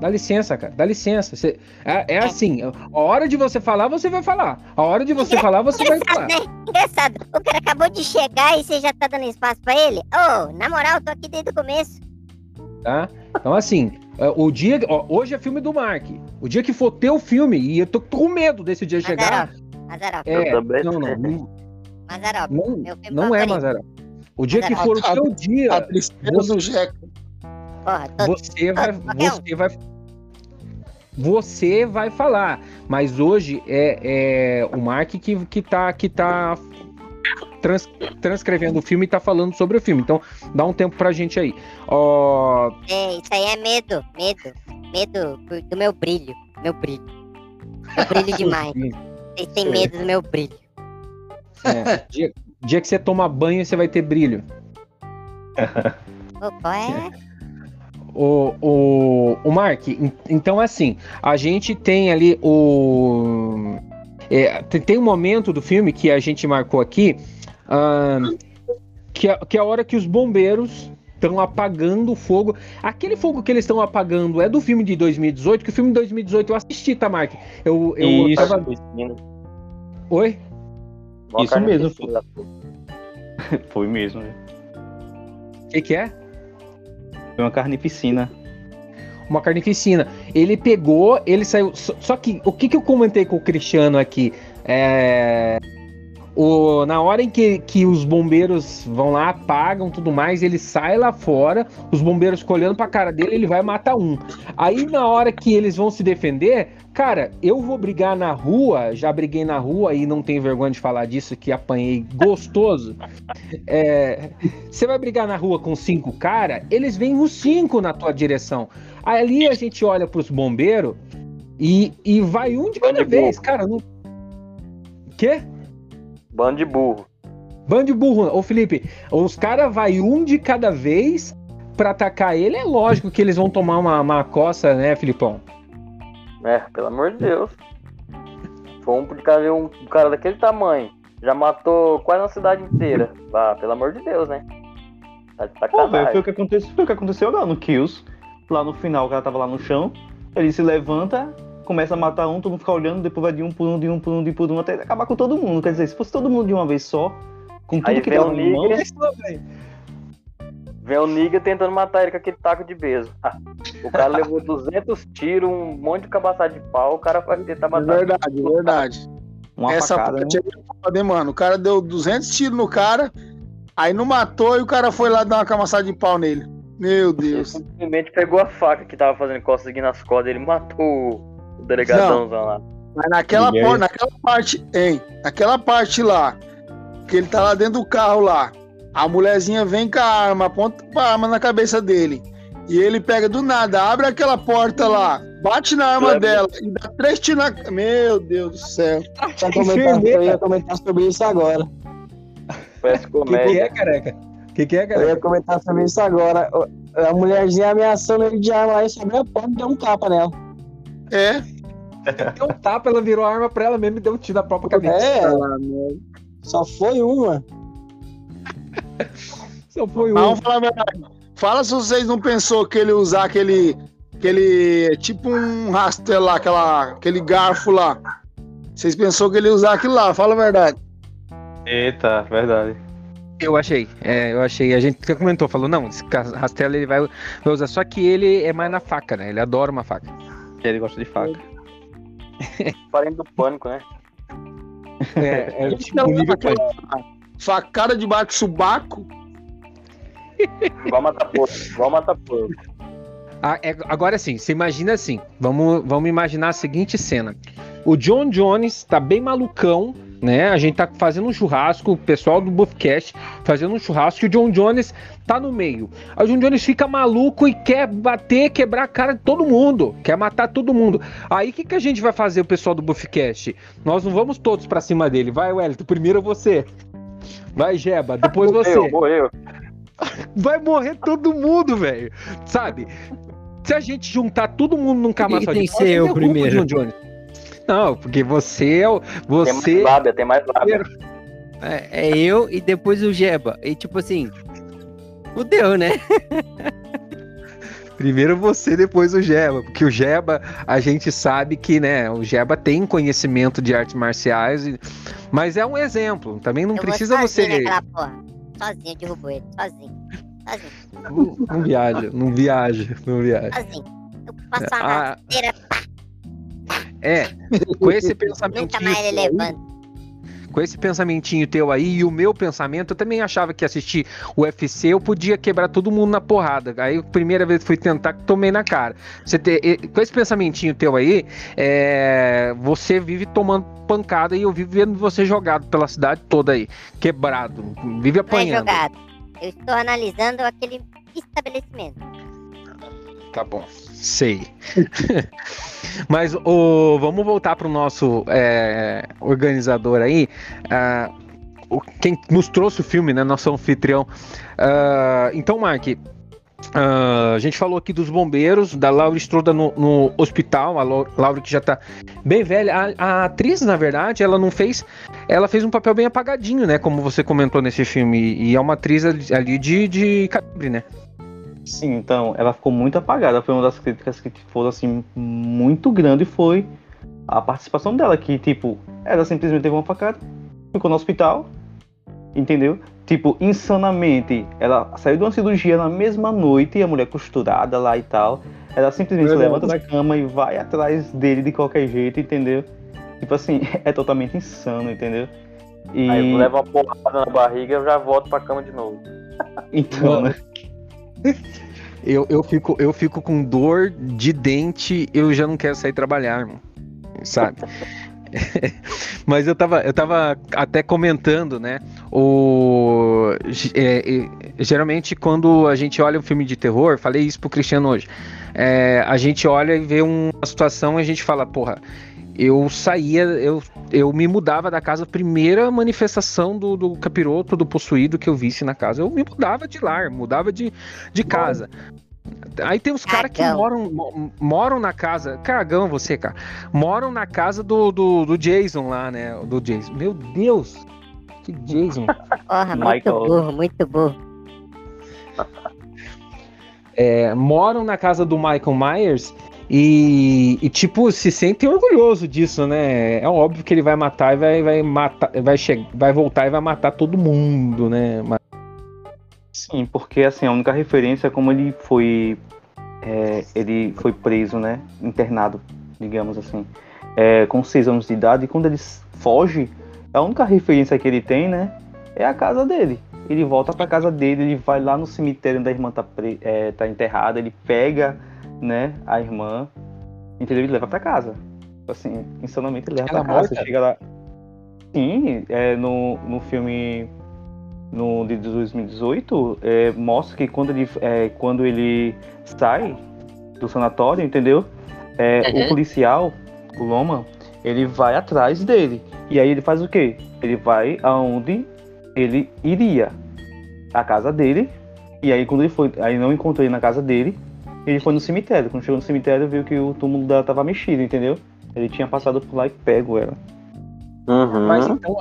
Dá licença, cara. Dá licença. Você- é, é assim, a hora de você falar, você vai falar. A hora de você falar, você vai falar. né? Engraçado. O cara acabou de chegar e você já tá dando espaço pra ele? Ô, na moral, tô aqui desde o começo. Tá? Então, assim, é, o dia. ó, hoje é filme do Mark. O dia que for ter o filme, e eu tô, tô com medo desse dia chegar. Mazarop. Mazarop. É, Eu também. não, não, não, Mazarop. não, Meu filme não é. Mazarop. O dia que Mazarop. for o seu dia, A tristeza do Jeca. Porra, tô... você vai, você vai, você vai falar. Mas hoje é, é o Mark que, que tá, que tá trans- transcrevendo o filme e tá falando sobre o filme. Então, dá um tempo pra gente aí. Ó, É, isso aí é medo. Medo. Medo por- do meu brilho. Meu brilho. Eu brilho demais. Vocês têm medo do meu brilho. é, dia, dia que você toma banho, você vai ter brilho. Qual é? o, o, o Mark, en- então assim, a gente tem ali o. é, tem, um momento do filme que a gente marcou aqui, ahn, que, é, que é a hora que os bombeiros estão apagando o fogo. Aquele fogo que eles estão apagando é do filme de 2018, que o filme de 2018 eu assisti, tá, Mark? Eu, eu Isso. tava. Oi? Mó Isso mesmo, piscina. Foi mesmo. né? O que, que é? Foi uma carnificina. uma carnificina. Ele pegou, ele saiu. Só, só que o que, que eu comentei com o Cristiano aqui? É. O, na hora em que, que os bombeiros vão lá, apagam tudo mais, ele sai lá fora, os bombeiros ficam olhando pra cara dele, ele vai matar um. Aí na hora que eles vão se defender, cara, eu vou brigar na rua, já briguei na rua e não tenho vergonha de falar disso, que apanhei gostoso. É, você vai brigar na rua com cinco cara, eles vêm os cinco na tua direção. Ali a gente olha pros bombeiros e, e vai um de cada Bando de vez, cara. Não... Quê? Bando de burro. Bando de burro. Ô, Felipe, os caras vai um de cada vez pra atacar ele. É lógico que eles vão tomar uma, uma coça, né, Filipão? É, pelo amor de Deus. Foi um de cada um, um cara daquele tamanho. Já matou quase a cidade inteira. Ah, pelo amor de Deus, né? Tá de Pô, velho, foi o que aconteceu, foi o que aconteceu lá no Kills. Lá no final, o cara tava lá no chão, ele se levanta, começa a matar um, todo mundo fica olhando, depois vai de um por um, de um por um, de por um, até acabar com todo mundo. Quer dizer, se fosse todo mundo de uma vez só, com tudo Aí que tava o em mãos, nigga, vem o nigga tentando matar ele com aquele taco de beso. Ah, o cara levou 200 tiros, um monte de cabaçada de pau, o cara vai tentar matar. verdade, é verdade. uma Essa facada, né? parte é foda, hein, mano. O cara deu 200 tiros no cara, aí não matou e o cara foi lá dar uma camaçada de pau nele. Meu Ele Deus. simplesmente pegou a faca que tava fazendo costas aqui nas costas, ele matou o delegadãozão lá. Mas naquela, por- naquela parte, hein? Naquela parte lá, que ele tá lá dentro do carro lá, a mulherzinha vem com a arma, aponta a arma na cabeça dele. E ele pega do nada, abre aquela porta lá, bate na arma dela e dá três tiros na. Meu Deus do céu. Eu ia comentar, eu ia comentar sobre isso agora. Parece O que, que comédia. é, careca? O que, que é, Eu careca? ia comentar sobre isso agora. A mulherzinha ameaçando ele de arma aí sobre a porta e deu um tapa nela. É. Deu um tapa, ela virou a arma pra ela mesmo e deu um tiro na própria cabeça. É, só foi uma. Só foi Mas um. vamos falar a verdade. Fala se vocês não pensou que ele usar aquele. aquele. tipo um raster lá, aquela, aquele garfo lá. Vocês pensou que ele ia usar aquilo lá, fala a verdade. Eita, verdade. Eu achei, é, eu achei. A gente comentou, falou, não, esse rastelo ele vai, vai usar. Só que ele é mais na faca, né? Ele adora uma faca. Ele gosta de faca. Parente do pânico, né? É, é tipo Não, um nível aquela Facada de bate subaco. Igual matar porco. Igual matar porco. Ah, é- agora sim, você imagina assim. Vamos, vamos imaginar a seguinte cena. O John Jones tá bem malucão, né? A gente tá fazendo um churrasco, o pessoal do Buffcast fazendo um churrasco e o John Jones tá no meio. Aí o John Jones fica maluco e quer bater, quebrar a cara de todo mundo, quer matar todo mundo. Aí o que, que a gente vai fazer, o pessoal do Buffcast? Nós não vamos todos pra cima dele. Vai, Wellington, primeiro você. Vai, Jeba, depois você. Morreu, morreu. Vai morrer todo mundo, velho. Sabe? Se a gente juntar todo mundo num cama que só tem que ser eu primeiro? John Jones. Não, porque você é o. Tem Você. mais lábia, tem mais lábia. É, é eu e depois o Jeba. E tipo assim. Fudeu, né? Primeiro você, depois o Jeba. Porque o Jeba, a gente sabe que, né? O Jeba tem conhecimento de artes marciais, e- mas é um exemplo. Também não eu precisa vou sozinho você. naquela porra. Sozinho, eu derrubo ele. Sozinho. Sozinho. Não, não viaja, não viaja, não viaja. Sozinho. Eu passo uma Ah, rasteira, é, com esse pensamento. nunca mais ele levanta. com esse pensamentinho teu aí e o meu pensamento, eu também achava que assistir o UFC eu podia quebrar todo mundo na porrada. Aí, a primeira vez que fui tentar, tomei na cara. Você te- com esse pensamentinho teu aí, é, você vive tomando pancada e eu vivo vendo você jogado pela cidade toda aí, quebrado, vive Não é apanhando. jogado. Eu estou analisando aquele estabelecimento. Tá bom, sei. Mas o, vamos voltar para o nosso é, organizador aí. o- quem nos trouxe o filme, né? Nosso anfitrião. Ah, então, Mark, ah, a gente falou aqui dos bombeiros, da Laura Stroda no, no hospital, a Lau- Laura que já tá bem velha. A, a atriz, na verdade, ela não fez. Ela fez um papel bem apagadinho, né? Como você comentou nesse filme. E é uma atriz ali, de, de né? Sim, então, ela ficou muito apagada. Foi uma das críticas que foram, assim, muito grande foi a participação dela, que, tipo, ela simplesmente teve uma facada, ficou no hospital, entendeu? Tipo, insanamente, ela saiu de uma cirurgia na mesma noite, e a mulher costurada lá e tal. Ela simplesmente levanta da cama e vai atrás dele de qualquer jeito, entendeu? Tipo assim, é totalmente insano, entendeu? E Aí eu levo uma porrada na barriga e eu já volto pra cama de novo. então, né? Eu, eu, fico, eu fico com dor de dente, eu já não quero sair trabalhar. Sabe? Mas eu tava, eu tava até comentando, né? O, é, é, geralmente, quando a gente olha um filme de terror, falei isso pro Cristiano hoje. é, a gente olha e vê uma situação e a gente fala, porra, eu saía, eu, eu me mudava da casa, primeira manifestação do, do capiroto, do possuído que eu visse na casa. Eu me mudava de lar, mudava de, de casa. Aí tem os caras que moram, mo- moram na casa. Cagão você, cara. Moram na casa do, do, do Jason lá, né? Do Jason. Meu Deus! Que Jason. Porra, muito Michael. burro, muito burro. É, moram na casa do Michael Myers e, e, tipo, se sentem orgulhoso disso, né? É óbvio que ele vai matar e vai, vai matar, vai, che vai voltar e vai matar todo mundo, né? Mas- Sim, porque assim, a única referência é como ele foi. é, ele foi preso, né? Internado, digamos assim. é, com seis anos de idade, e quando ele foge, a única referência que ele tem, né? É a casa dele. Ele volta pra casa dele, ele vai lá no cemitério onde a irmã tá, é, tá enterrada, ele pega, né, a irmã, entendeu? Ele leva pra casa. Assim, insanamente ele leva Ela pra casa. morta? Chega lá. Sim, é, no, no filme no de 2018 é, mostra que quando ele, é, quando ele sai do sanatório, entendeu? É, Uhum. O policial, o Loma, ele vai atrás dele. E aí ele faz o quê? Ele vai aonde ele iria. A casa dele. E aí quando ele foi. Aí não encontrou ele na casa dele. Ele foi no cemitério. Quando chegou no cemitério, viu que o túmulo dela tava mexido, entendeu? Ele tinha passado por lá e pego ela. Uhum. Mas então,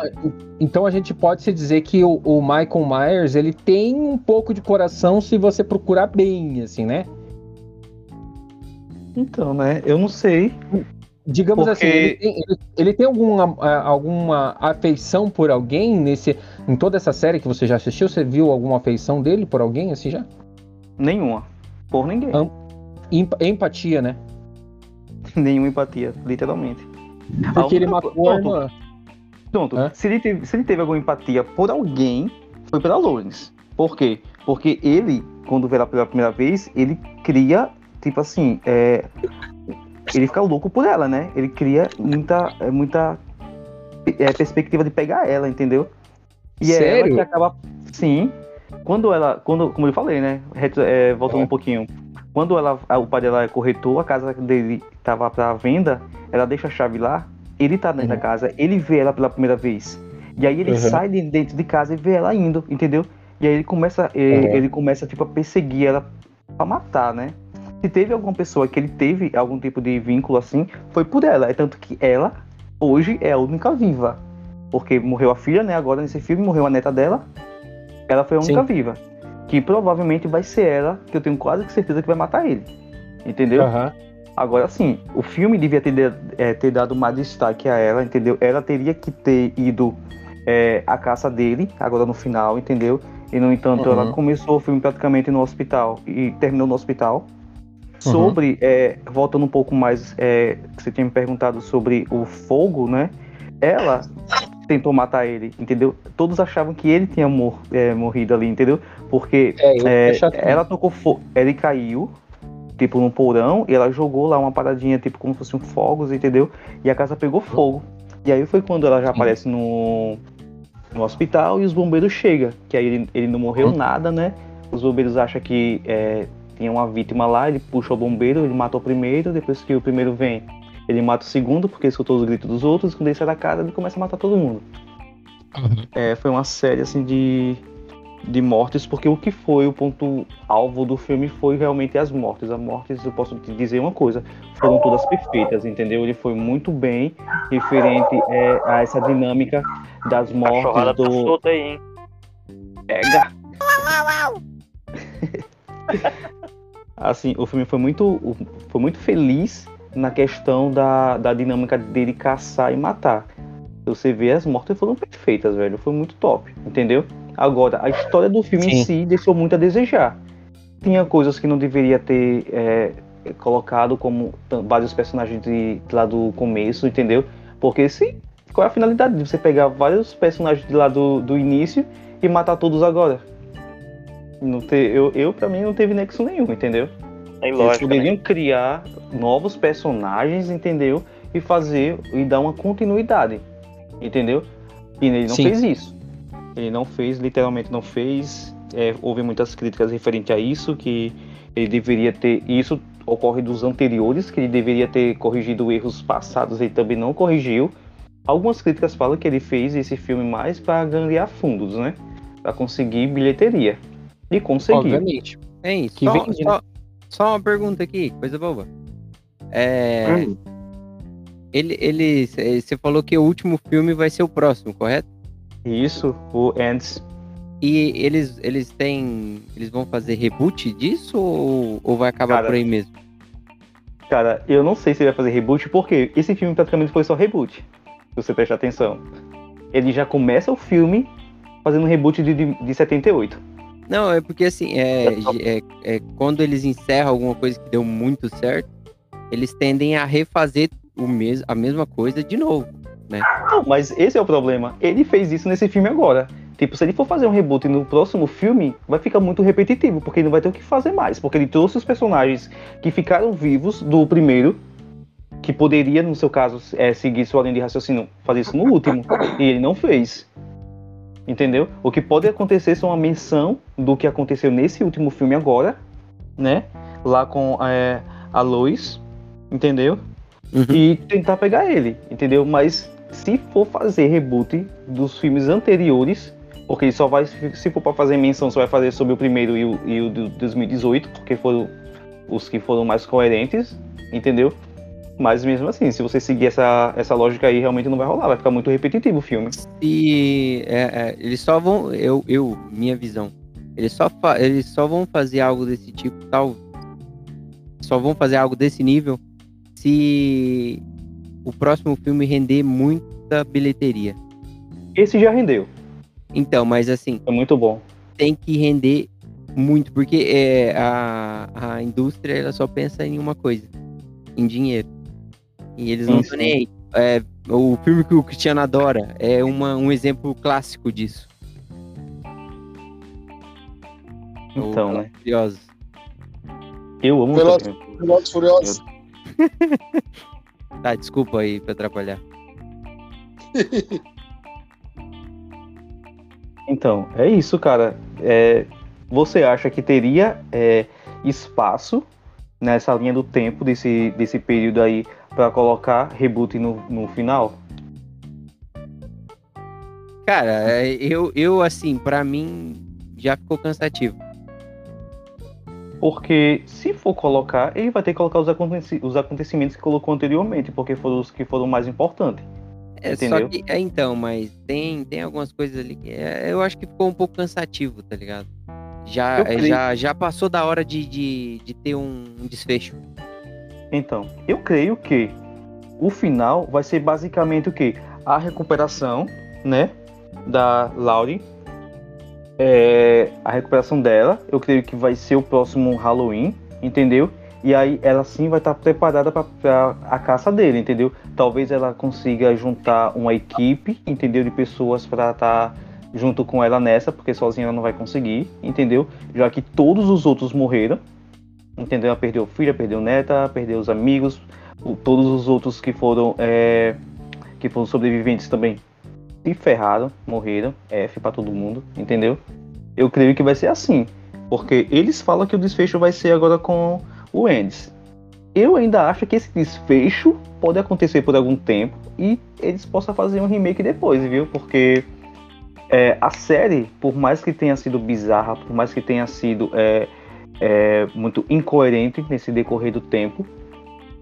então a gente pode se dizer que o, o Michael Myers ele tem um pouco de coração se você procurar bem, assim, né? Então, né? Eu não sei. Digamos Porque- assim, ele tem, ele- ele tem alguma, ah, alguma afeição por alguém nesse, em toda essa série que você já assistiu? Você viu alguma afeição dele por alguém assim já? Nenhuma. Por ninguém. Emp- empatia, né? Nenhuma empatia, literalmente. Porque ele matou a Pronto. Pronto. Hã? Se, ele teve, se ele teve alguma empatia por alguém, foi pela Lawrence. Por quê? Porque ele, quando vê ela pela primeira vez, ele cria, tipo assim, é, ele fica louco por ela, né? Ele cria muita, é, muita é, perspectiva de pegar ela, entendeu? E é ela Sério? que acaba. Sim. Quando ela. Quando, como eu falei, né? É, voltando É. um pouquinho. Quando ela, o pai dela é corretor, a casa dele tava pra venda, ela deixa a chave lá, ele tá dentro Uhum. da casa, ele vê ela pela primeira vez. E aí ele Uhum. sai de dentro de casa e vê ela indo, entendeu? E aí ele começa, ele, Uhum. ele começa tipo, a perseguir ela pra matar, né? Se teve alguma pessoa que ele teve algum tipo de vínculo assim, foi por ela. É tanto que ela, hoje, é a única viva. Porque morreu a filha, né? Agora nesse filme morreu a neta dela. Ela foi a única Sim. viva. Que provavelmente vai ser ela, que eu tenho quase certeza que vai matar ele. Entendeu? Aham. Agora sim, o filme devia ter, é, ter dado mais destaque a ela, entendeu? Ela teria que ter ido é, à caça dele, agora no final, entendeu? E no entanto, Uhum. ela começou o filme praticamente no hospital e terminou no hospital. Sobre, é, voltando um pouco mais, é, que você tinha me perguntado sobre o fogo, né? Ela tentou matar ele, entendeu? Todos achavam que ele tinha mor- é, morrido ali, entendeu? Porque É, é, ela tocou fogo, ele caiu, tipo, num porão, e ela jogou lá uma paradinha, tipo, como se fossem fogos, entendeu? E a casa pegou fogo. E aí foi quando ela já aparece no, no hospital e os bombeiros chegam. Que aí ele, ele não morreu nada, né? Os bombeiros acham que é, tinha uma vítima lá, ele puxa o bombeiro, ele mata o primeiro, depois que o primeiro vem, ele mata o segundo, porque escutou os gritos dos outros, quando ele sai da casa, ele começa a matar todo mundo. É, foi uma série assim de de mortes, porque o que foi o ponto alvo do filme foi realmente as mortes. As mortes, eu posso te dizer uma coisa, foram todas perfeitas, entendeu? Ele foi muito bem referente é, a essa dinâmica das A mortes chorrada tá do. solta aí, hein? Pega! assim, o filme foi muito, foi muito feliz na questão da, da dinâmica dele caçar e matar. Você vê as mortes foram perfeitas, velho. Foi muito top, entendeu? Agora, a história do filme em Sim. si deixou muito a desejar. Tinha coisas que não deveria ter é, colocado, como vários personagens de, lá do começo, entendeu? Porque se, qual é a finalidade de você pegar vários personagens de lá do, do início e matar todos agora? Não ter, eu, eu, pra mim, não teve nexo nenhum, entendeu? Tem Eles lógica, né? poderiam criar novos personagens, entendeu? E fazer e dar uma continuidade, entendeu? E ele não Sim. fez isso. Ele não fez, literalmente não fez. É, houve muitas críticas referente a isso, que ele deveria ter. Isso ocorre dos anteriores, que ele deveria ter corrigido erros passados, ele também não corrigiu. Algumas críticas falam que ele fez esse filme mais para ganhar fundos, né? Para conseguir bilheteria. E conseguiu. Obviamente. É isso. Que só, vende, né? Só, uma pergunta aqui, coisa boba. É, Hum. ele, ele, você falou que o último filme vai ser o próximo, correto? Isso, o Ants. E eles, eles têm, eles vão fazer reboot disso ou, ou vai acabar Cara, por aí mesmo? Cara, eu não sei se ele vai fazer reboot, porque esse filme praticamente foi só reboot. Se você prestar atenção. Ele já começa o filme fazendo um reboot de, de, de 78. Não, é porque assim, é, é, é quando eles encerram alguma coisa que deu muito certo, eles tendem a refazer o mes a mesma coisa de novo. Não, mas esse é o problema. Ele fez isso nesse filme agora. Tipo, se ele for fazer um reboot no próximo filme, vai ficar muito repetitivo, porque ele não vai ter o que fazer mais. Porque ele trouxe os personagens que ficaram vivos do primeiro, que poderia, no seu caso, é, seguir sua linha de raciocínio, fazer isso no último. e ele não fez. Entendeu? O que pode acontecer são uma menção do que aconteceu nesse último filme agora, né? Lá com é, a Lois, entendeu? Uhum. e tentar pegar ele, entendeu? Mas se for fazer reboot dos filmes anteriores, porque ele só vai, se for para fazer menção, só vai fazer sobre o primeiro e o, e o do 2018, porque foram os que foram mais coerentes, entendeu? Mas mesmo assim, se você seguir essa, essa lógica aí, realmente não vai rolar, vai ficar muito repetitivo o filme. E é, é, eles só vão, eu, eu, minha visão, eles só, eles só vão fazer algo desse tipo, tal, só vão fazer algo desse nível se o próximo filme render muita bilheteria. Esse já rendeu, Então, mas assim, é muito bom. tem que render muito, porque é, a, a indústria ela só pensa em uma coisa, em dinheiro. E eles não estão nem aí. É, o filme que o Cristiano adora é uma, um exemplo clássico disso. O Então, né? Furiosos. Eu amo Velozes- Furiosos. Tá, desculpa aí pra atrapalhar. Então, é isso, cara. É, você acha que teria é, espaço nessa linha do tempo desse, desse período aí pra colocar reboot no, no final? Cara, é, eu, eu assim, pra mim, já ficou cansativo. Porque se for colocar, ele vai ter que colocar os, aconteci- os acontecimentos que colocou anteriormente, porque foram os que foram mais importantes. É Entendeu? só que, é então, mas tem, tem algumas coisas ali que é, eu acho que ficou um pouco cansativo, tá ligado? Já, já, já passou da hora de, de, de ter um desfecho. Então, eu creio que o final vai ser basicamente o quê? A recuperação, né? Da Laurie. É, a recuperação dela. Eu creio que vai ser o próximo Halloween, entendeu? E aí ela sim vai estar preparada para a caça dele, entendeu? Talvez ela consiga juntar uma equipe, entendeu? De pessoas para estar junto com ela nessa, porque sozinha ela não vai conseguir, entendeu? Já que todos os outros morreram, entendeu? Ela perdeu filha, perdeu neta, perdeu os amigos, todos os outros que foram é, que foram sobreviventes também se ferraram, morreram, F pra todo mundo, entendeu? Eu creio que vai ser assim, porque eles falam que o desfecho vai ser agora com o Endes. Eu ainda acho que esse desfecho pode acontecer por algum tempo e eles possam fazer um remake depois, viu? Porque é, a série, por mais que tenha sido bizarra, por mais que tenha sido é, é, muito incoerente nesse decorrer do tempo,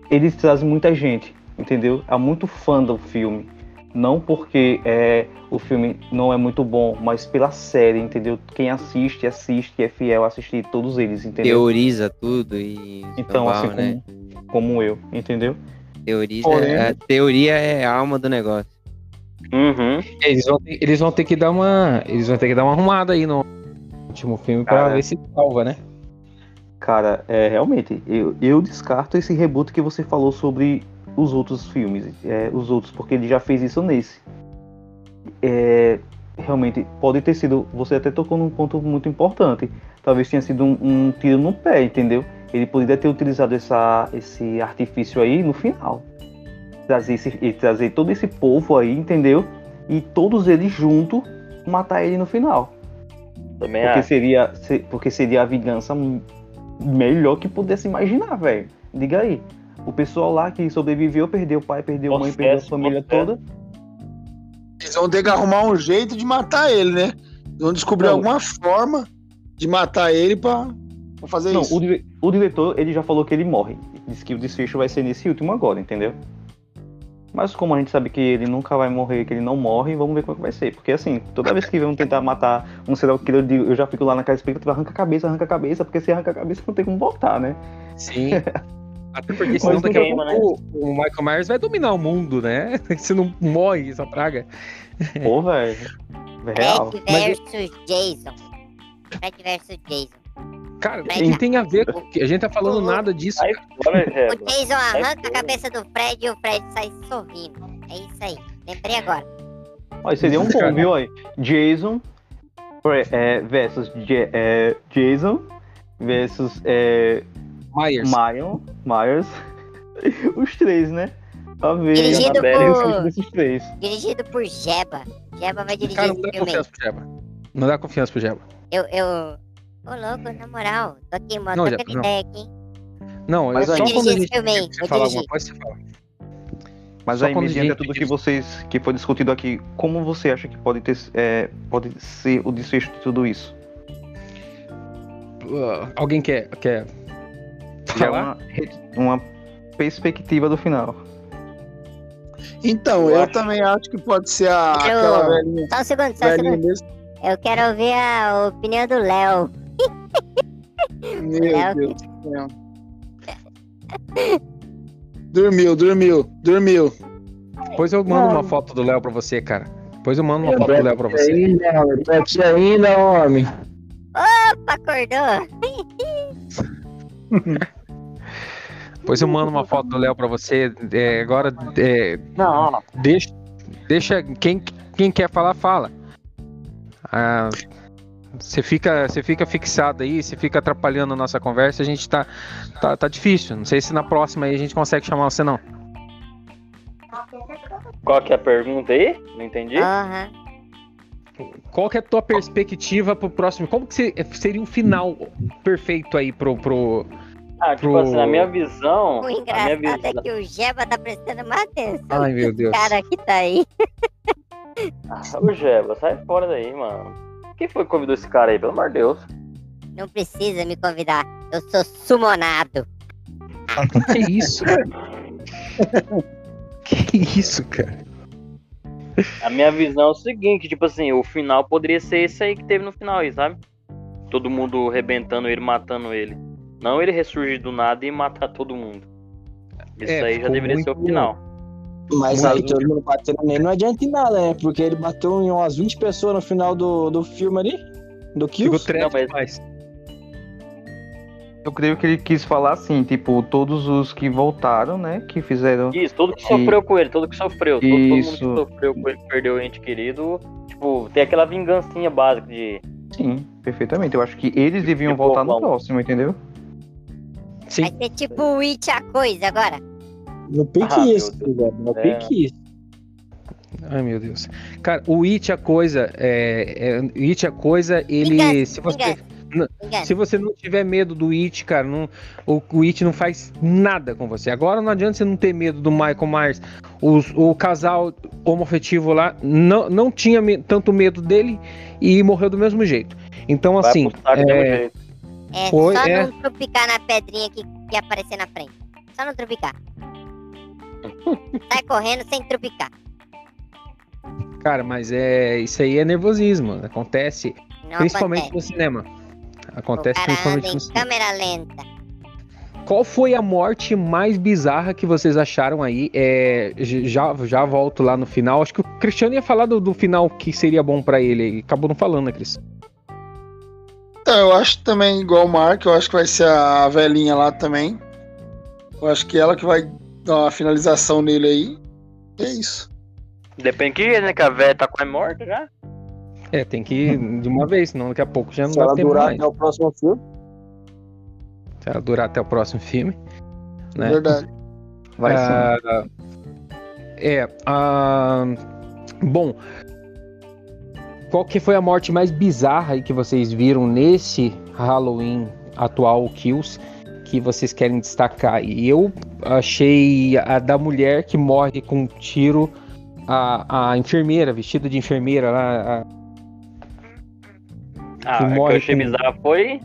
eles trazem muita gente, entendeu? Há muito fã do filme. Não porque é, o filme não é muito bom, mas pela série, entendeu? Quem assiste, assiste, é fiel a assistir todos eles, entendeu? Teoriza tudo e. Então, assim né? como, como eu, entendeu? Teoriza, Porém- a teoria é a alma do negócio. Uhum. Eles vão, ter, eles vão ter que dar uma. Eles vão ter que dar uma arrumada aí no último filme pra Cara. ver se salva, né? Cara, é, realmente, eu, eu descarto esse reboot que você falou sobre os outros filmes, é, os outros, porque ele já fez isso nesse. É, realmente, pode ter sido, você até tocou num ponto muito importante, talvez tenha sido um, um tiro no pé, entendeu? Ele poderia ter utilizado essa, esse artifício aí no final. Trazer, esse, trazer todo esse povo aí, entendeu? E todos eles juntos matar ele no final. Também Porque acho. seria, se- porque seria a vingança melhor que pudesse imaginar, velho. Diga aí. O pessoal lá que sobreviveu, perdeu o pai, perdeu a mãe, perdeu a família processo. toda. Eles vão ter que arrumar um jeito de matar ele, né? Eles vão descobrir Não. alguma forma de matar ele pra, pra fazer Não, isso. o, o diretor, ele já falou que ele morre. Diz que o desfecho vai ser nesse último agora, entendeu? Mas como a gente sabe que ele nunca vai morrer, que ele não morre, vamos ver como é que vai ser. Porque assim, toda vez que vão tentar matar um serial killer, eu digo- eu já fico lá naquela expectativa, arranca a cabeça, arranca a cabeça, porque se arranca a cabeça não tem como voltar, né? Sim. Até porque senão daqui a pouco o, o Michael Myers vai dominar o mundo, né? Se não morre essa praga. Pô, velho. Real. Mas- versus Jason. Fred versus Jason. Cara, Mas- não tem a ver com. A gente tá falando nada disso. Sai fora, O. Jason arranca a fora. cabeça do Fred e o Fred sai sorrindo. É isso aí. Lembrei agora. Olha, seria um Cara. bom, viu? Aí? Jason é, versus Ja- é, Jason versus é, Myers. Myers, Myers. Os três, né? Pra ver Dirigido a por- desses três. Dirigido por Jeba. Jeba vai dirigir Cara, não dá aí. confiança pro Jeba. Não dá confiança pro Jeba. Eu, eu. Ô, louco, na moral. Tô aqui, mano. Não, Tô não. ideia aqui. Não, Mas é aí- só quando a gente vou falar alguma coisa, você fala. Mas Só aí, mediante gente tudo que vocês que foi discutido aqui, como você acha que pode ter é, pode ser o desfecho de tudo isso? Uh, alguém quer, quer é falar? uma, uma perspectiva do final. Então, Eu eu, acho- também acho que pode ser a, Eu- aquela velhinha, Só um segundo, só um segundo. mesmo. Eu quero ouvir a opinião do Léo. Meu Léo. Deus do céu. Dormiu, dormiu, dormiu. Depois eu mando uma foto do Léo pra você, cara. Depois eu mando uma foto do Léo pra você. Ainda, aqui ainda, homem. Opa, acordou. Depois eu mando uma foto do Léo pra você. É, agora, é, Não, deixa, deixa quem, quem quer falar, fala. Ah, Você fica, você fica fixado aí, você fica atrapalhando a nossa conversa, a gente tá, tá, tá difícil. Não sei se na próxima aí a gente consegue chamar você não. qual que é a pergunta aí? Não entendi. Aham. Qual que é a tua perspectiva pro próximo? Como que se- seria um final perfeito aí pro, pro... Ah, tipo pro- assim, na minha visão. O A minha engraçado visão. é que o Jeba tá prestando mais atenção. Ai, meu Deus. O cara que tá aí. Ah, Ô, Jeba, sai fora daí, mano. Quem foi que convidou esse cara aí? Pelo amor de Deus. Não precisa me convidar. Eu sou sumonado. Que isso? que isso, cara? A minha visão é o seguinte, tipo assim, o final poderia ser esse aí que teve no final aí, sabe? Todo mundo rebentando ele, matando ele. Não ele ressurgir do nada e matar todo mundo. Isso É, aí já deveria ser o muito- final. Mas Muito- aí todo mundo batendo nele não adianta em nada, né? Porque ele bateu em umas 20 pessoas no final do, do filme ali. Do Ficou Kills. Não, mas- demais. Eu creio que ele quis falar assim, tipo, todos os que voltaram, né? Que fizeram. Isso, todo que E- sofreu com ele, todo que sofreu, todo, todo mundo Isso. que sofreu com ele, perdeu o ente querido, tipo, tem aquela vingancinha básica de. Sim, perfeitamente. Eu acho que eles deviam Tipo, voltar no vamos. próximo, entendeu? Sim. Vai ser tipo o It a coisa agora. No pique Ah, isso, velho. No É. pique isso. Ai, meu Deus. Cara, o It a coisa, é, é, o It a coisa, ele. Vingança, se você. Não. Se você não tiver medo do It, cara, não, o, o It não faz nada com você. Agora não adianta você não ter medo do Michael Myers. Os- o casal homoafetivo lá não, não tinha me- tanto medo dele e morreu do mesmo jeito. Então, Vai assim, saco do mesmo é, jeito. É Foi, só é. não trupicar na pedrinha que, que aparecer na frente. Só não trupicar. Sai correndo sem trupicar. cara, mas é isso aí é nervosismo. Acontece Não principalmente acontece. no cinema. Acontece principalmente em no cinema. câmera lenta. Qual foi a morte mais bizarra que vocês acharam aí? É, já, já volto lá no final. Acho que o Cristiano ia falar do, do final que seria bom pra ele. Acabou não falando, né, Cris? Então, eu acho também igual o Mark, eu acho que vai ser a velhinha lá também. Eu acho que ela que vai dar uma finalização nele aí. É isso. Depende que, né? Que a velha tá quase morta já. É, tem que ir de uma vez, senão daqui a pouco já não Se dá ela tempo durar mais. até o próximo filme. Se ela durar até o próximo filme. Né? Verdade. Vai sim. Ah, É. ah, bom. Qual que foi a morte mais bizarra aí que vocês viram nesse Halloween atual, Kills, que vocês querem destacar? E eu achei a da mulher que morre com um tiro, a, a enfermeira, vestida de enfermeira lá. a- Ah, Que o que eu morre achei com- bizarro foi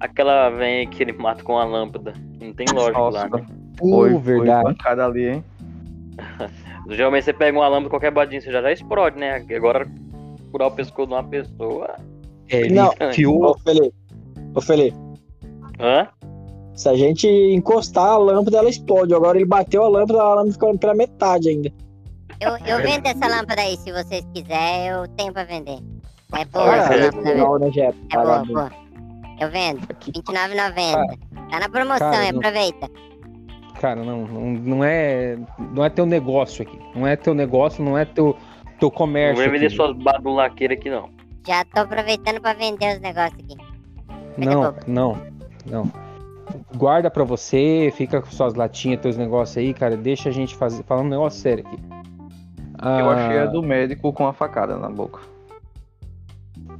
aquela velha que ele mata com a lâmpada. Não tem lógica lá, né? foi, Uh, verdade. foi pancada ali, hein? Geralmente você pega uma lâmpada, qualquer badinho, você já já explode, né? Agora, curar o pescoço de uma pessoa. É, ele Não. enfiou. Ô, Felipe. Ô, Felipe. Hã? Se a gente encostar a lâmpada, ela explode. Agora ele bateu a lâmpada, a lâmpada ficou pela metade ainda. Eu, eu vendo essa lâmpada aí, se vocês quiserem, eu tenho pra vender. É boa essa é legal, né, Jeff? É boa, boa. Eu vendo. Aqui, R$29,90. Tá na promoção, Cara, não- aproveita. Cara, não, não, não é. Não é teu negócio aqui. Não é teu negócio, não é teu, teu Não comércio. vai vender aqui. suas badulaqueiras aqui, não. Já tô aproveitando pra vender os negócios aqui. Não, boba. não, não. Guarda pra você, fica com suas latinhas, teus negócios aí, cara. Deixa a gente fazer. Falando um negócio sério aqui. Eu Ah, achei a do médico com a facada na boca.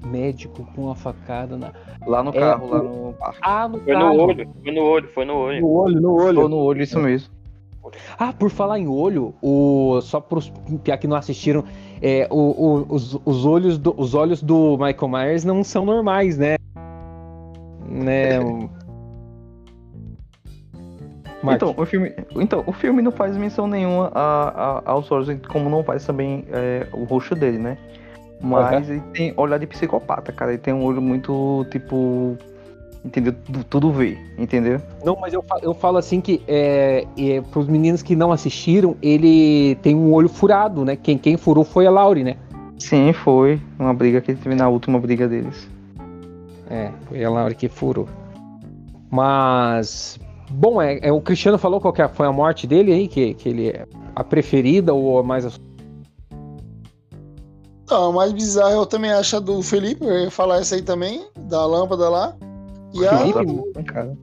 Médico com uma facada na. Lá no É, carro, lá no parque. Ah, no Foi carro. no olho, foi no olho, foi no olho. No olho, no olho. Tô no olho, isso mesmo. Ah, por falar em olho, o só pros piá que não assistiram, é, o, o- os, os olhos do, os olhos do Michael Myers não são normais, né? Né? Então o, filme, então, o filme não faz menção nenhuma a, a, aos olhos, como não faz também é, o rosto dele, né? Mas ele tem olhar de psicopata, cara. Ele tem um olho muito, tipo. Entendeu? Tudo, tudo vê, entendeu? Não, mas eu falo, eu falo assim que é, é, pros meninos que não assistiram, ele tem um olho furado, né? Quem, quem furou foi a Laurie, né? Sim, foi uma briga que ele teve na última briga deles. É, foi a Laurie que furou. Mas. Bom, é, é, o Cristiano falou qual que é- foi a morte dele aí, que, que ele é a preferida ou a mais. Então, a mais bizarra eu também acho a do Felipe, eu ia falar essa aí também, da lâmpada lá. E a Felipe? Cara.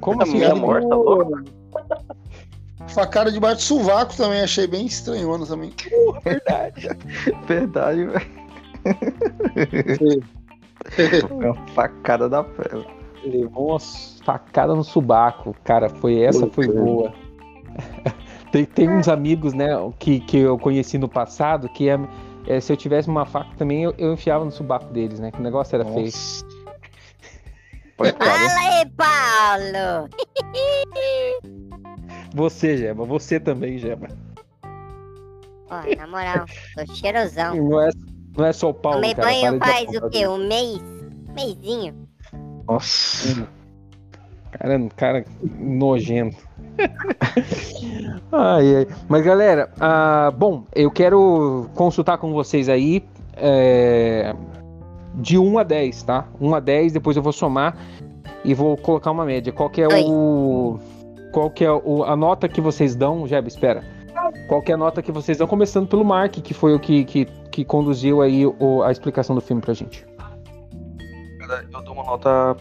Como Tá assim? Felipe? morta, louco. facada debaixo do sovaco também achei bem estranhona também. Verdade. Verdade, velho. É uma facada da fera. Levou uma facada no subaco, cara. Foi essa, foi boa. tem, tem uns amigos, né, que, que eu conheci no passado, que é, é, se eu tivesse uma faca também, eu, eu enfiava no subaco deles, né? Que o negócio era feio. Pode falar. Fala aí, Paulo! Você, Geba, você também, Geba. Ó, na moral, tô cheirosão. Não é, não é só o Paulo, Tomei cara. banho faz o quê? Um mês? Mêsinho. Nossa. Cara, cara nojento. ai, ai. Mas galera, ah, bom, eu quero consultar com vocês aí é, de 1 a 10, tá? 1 a 10, depois eu vou somar e vou colocar uma média. Qual que é Dois. o. Qual que é o, a nota que vocês dão, Jeb, espera. Qual que é a nota que vocês dão? Começando pelo Mark, que foi o que, que, que conduziu aí o- a explicação do filme pra gente. Cara, eu dou uma nota.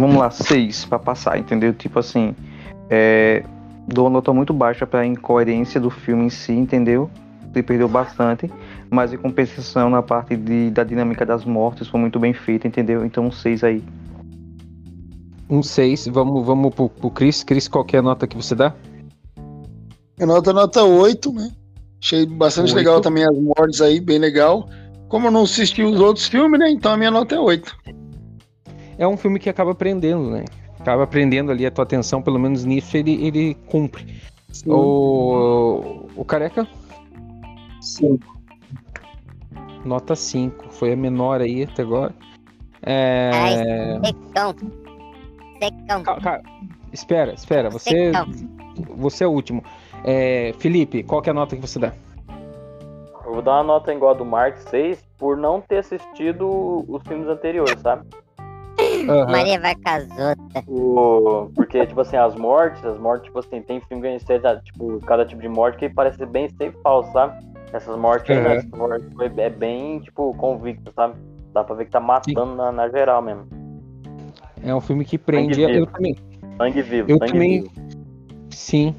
Vamos lá, 6 pra passar, entendeu? Tipo assim. É... Dou uma nota muito baixa pra incoerência do filme em si, entendeu? se perdeu bastante, mas em compensação na parte de, da dinâmica das mortes foi muito bem feita, entendeu? Então um 6 aí. Um 6. Vamos, vamos pro, pro Cris. Cris, qual que é a nota que você dá? Minha nota é nota 8, né? Achei bastante Oito. legal também as mortes aí, bem legal. Como eu não assisti os outros filmes, né? Então a minha nota é 8. É um filme que acaba prendendo, né? Acaba prendendo ali a tua atenção, pelo menos nisso ele, ele cumpre. O, o Careca, Sim. nota 5. Foi a menor aí até agora. É... Secão. Secão. Ca- ca- Espera, espera. Você, Secão. você é o último. É, Felipe, qual que é a nota que você dá? Eu vou dar uma nota igual a do Mark 6 por não ter assistido os filmes anteriores, sabe? Aham. Maria vai casota. O... Porque, tipo assim, as mortes, as mortes, tipo assim, tem filme que a gente tem, tipo, cada tipo de morte que parece bem ser falso, sabe? Essas mortes Uhum. né, essa morte foi- é bem, tipo, convicta, sabe? Dá pra ver que tá matando na, na geral mesmo. É um filme que prende. Sangue Eu também. Sangue vivo, Eu sangue também- vivo. Sim.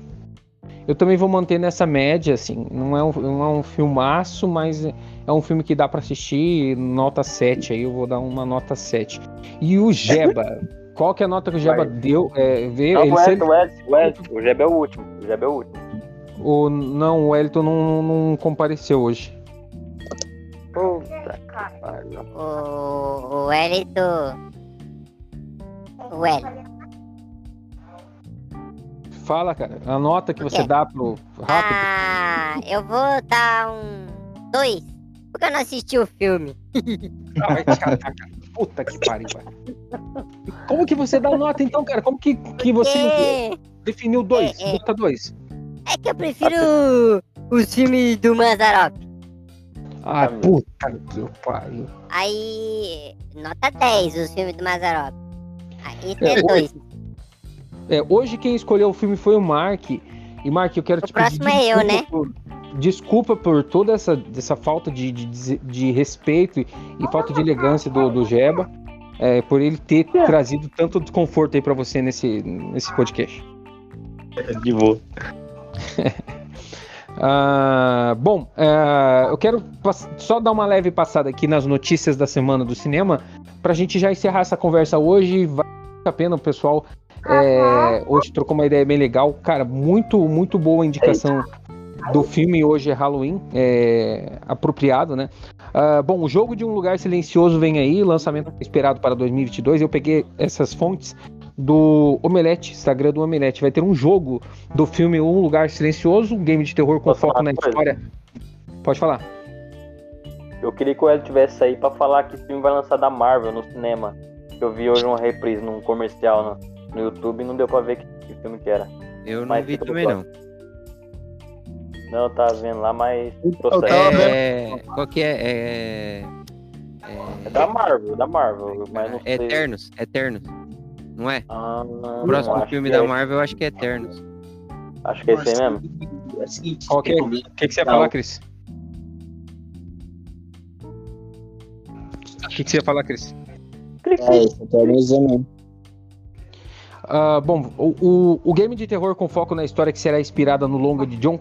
Eu também vou manter nessa média, assim. Não é um, não é um filmaço, mas é um filme que dá pra assistir. Nota 7 aí, eu vou dar uma nota 7. E o Jeba? qual que é a nota que o Jeba Vai. deu? É, vê, Não, ele o sempre- Ed, o Ed, o Ed, o Jeb é o último, o Jeb é o último. o, não, o Wellington não, não compareceu hoje. Puta que pariu. O, o Elito. O Elito. Fala, cara. A nota que você dá pro. Rápido. Ah, eu vou dar um. Dois. Porque eu não assisti o filme. Ah, vai te catar, cara. Puta que pariu, cara. Como que você dá nota então, cara? Como que, que você Porque definiu dois? É, é. Nota dois. é que eu prefiro os filmes do Mazarop. Ah, puta que pariu. Aí. Nota 10, os filmes do Mazarop. Aí É, é dois. É, hoje quem escolheu o filme foi o Mark. E Mark, eu quero O te pedir é eu, né? por, desculpa por toda essa, essa falta de, de, de respeito e, e falta de elegância do, do Jeba. é, por ele ter trazido tanto desconforto aí pra você nesse, nesse podcast. De boa. Ah, bom, ah, eu quero só dar uma leve passada aqui nas notícias da semana do cinema pra gente já encerrar essa conversa hoje. Vale a pena o pessoal. É, hoje trocou uma ideia bem legal. Cara, muito, muito boa indicação do filme. Hoje é Halloween, é, apropriado, né? Ah, bom, o jogo de um lugar silencioso vem aí, lançamento esperado para 2022. Eu peguei essas fontes do Omelete, Instagram do Omelete. Vai ter um jogo do filme Um Lugar Silencioso, um game de terror com Posso foco na uma coisa? história. Pode falar. Eu queria que o Ed tivesse aí pra falar que filme vai lançar da Marvel no cinema. Eu vi hoje uma reprise num comercial no, no YouTube e não deu pra ver que, que filme que era. Eu não Mas vi também não. Não, eu tava vendo lá, mas. Eu Tô tava certo. vendo. É, qual que é? É, É da Marvel, da Marvel, mas não é sei. Eternos, Eternos. Não é? Ah, O próximo filme que da é- Marvel eu acho que é Eternos. Acho que é esse aí mesmo. É o seguinte, Qual que é? O recomendo- que, que você ia falar, Cris? O que, que você ia falar, Cris? É eu tô avisando mesmo. Ah, bom, o, o, o game de terror com foco na história que será inspirada no longa de John,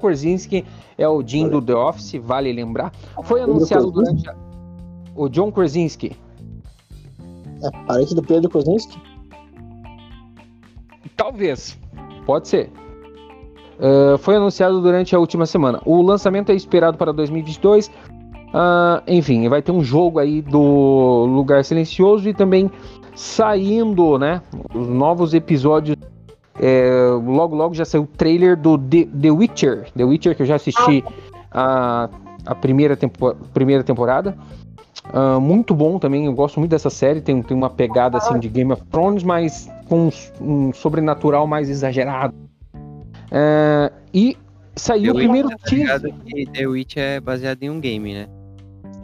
Krasinski é o Jim do The Office, vale lembrar. Foi anunciado durante a... o John Krasinski. É parente do Pedro Kozinski? Talvez, pode ser. Ah, foi anunciado durante a última semana. O lançamento é esperado para 2022. Ah, enfim, vai ter um jogo aí do Lugar Silencioso e também saindo, né? Os novos episódios. é, logo, logo já saiu o trailer do The, The Witcher. The Witcher que eu já assisti a, a primeira, tempo, primeira temporada. Ah, muito bom também, eu gosto muito dessa série. Tem, tem uma pegada assim de Game of Thrones, mas com um, um sobrenatural mais exagerado. É, e saiu o The primeiro Witcher, tá teaser. The Witch é baseado em um game, né?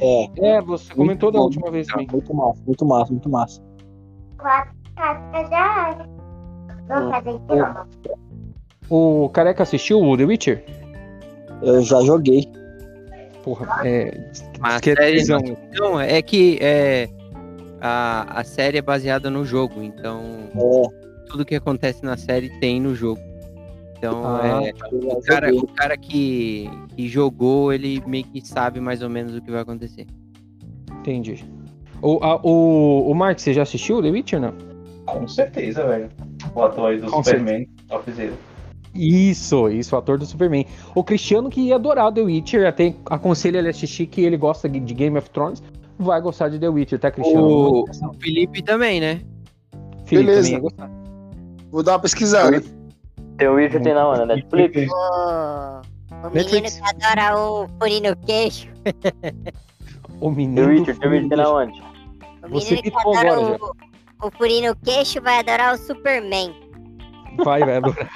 É, É, você comentou da bom. última vez também. muito massa, muito massa, muito massa. Vamos fazer isso não. O Careca assistiu o The Witcher? Eu já joguei. Porra, é. Mas que a é série não, é que é, a, a série é baseada no jogo, então É, tudo que acontece na série tem no jogo. Então, Ah, é, o cara, o cara que, que jogou, ele meio que sabe mais ou menos o que vai acontecer. Entendi. O, a- o, o Mark, você já assistiu The Witcher, não? Com certeza, velho. O ator aí do Com Superman, Topzera. Isso, isso, o ator do Superman. O Cristiano que ia adorar The Witcher, até aconselho ele a assistir que ele gosta de Game of Thrones, vai gostar de The Witcher, tá, Cristiano? O, o Felipe também, né? Felipe Beleza. também ia gostar. Vou dar uma pesquisada. The Witcher tem na onde? Na Netflix? O, o menino que adora um furinho no queixo. O menino. The Witcher, The Witcher tem na onde? O Você adora agora, o, o furinho no queixo vai adorar o Superman. Vai, vai adorar.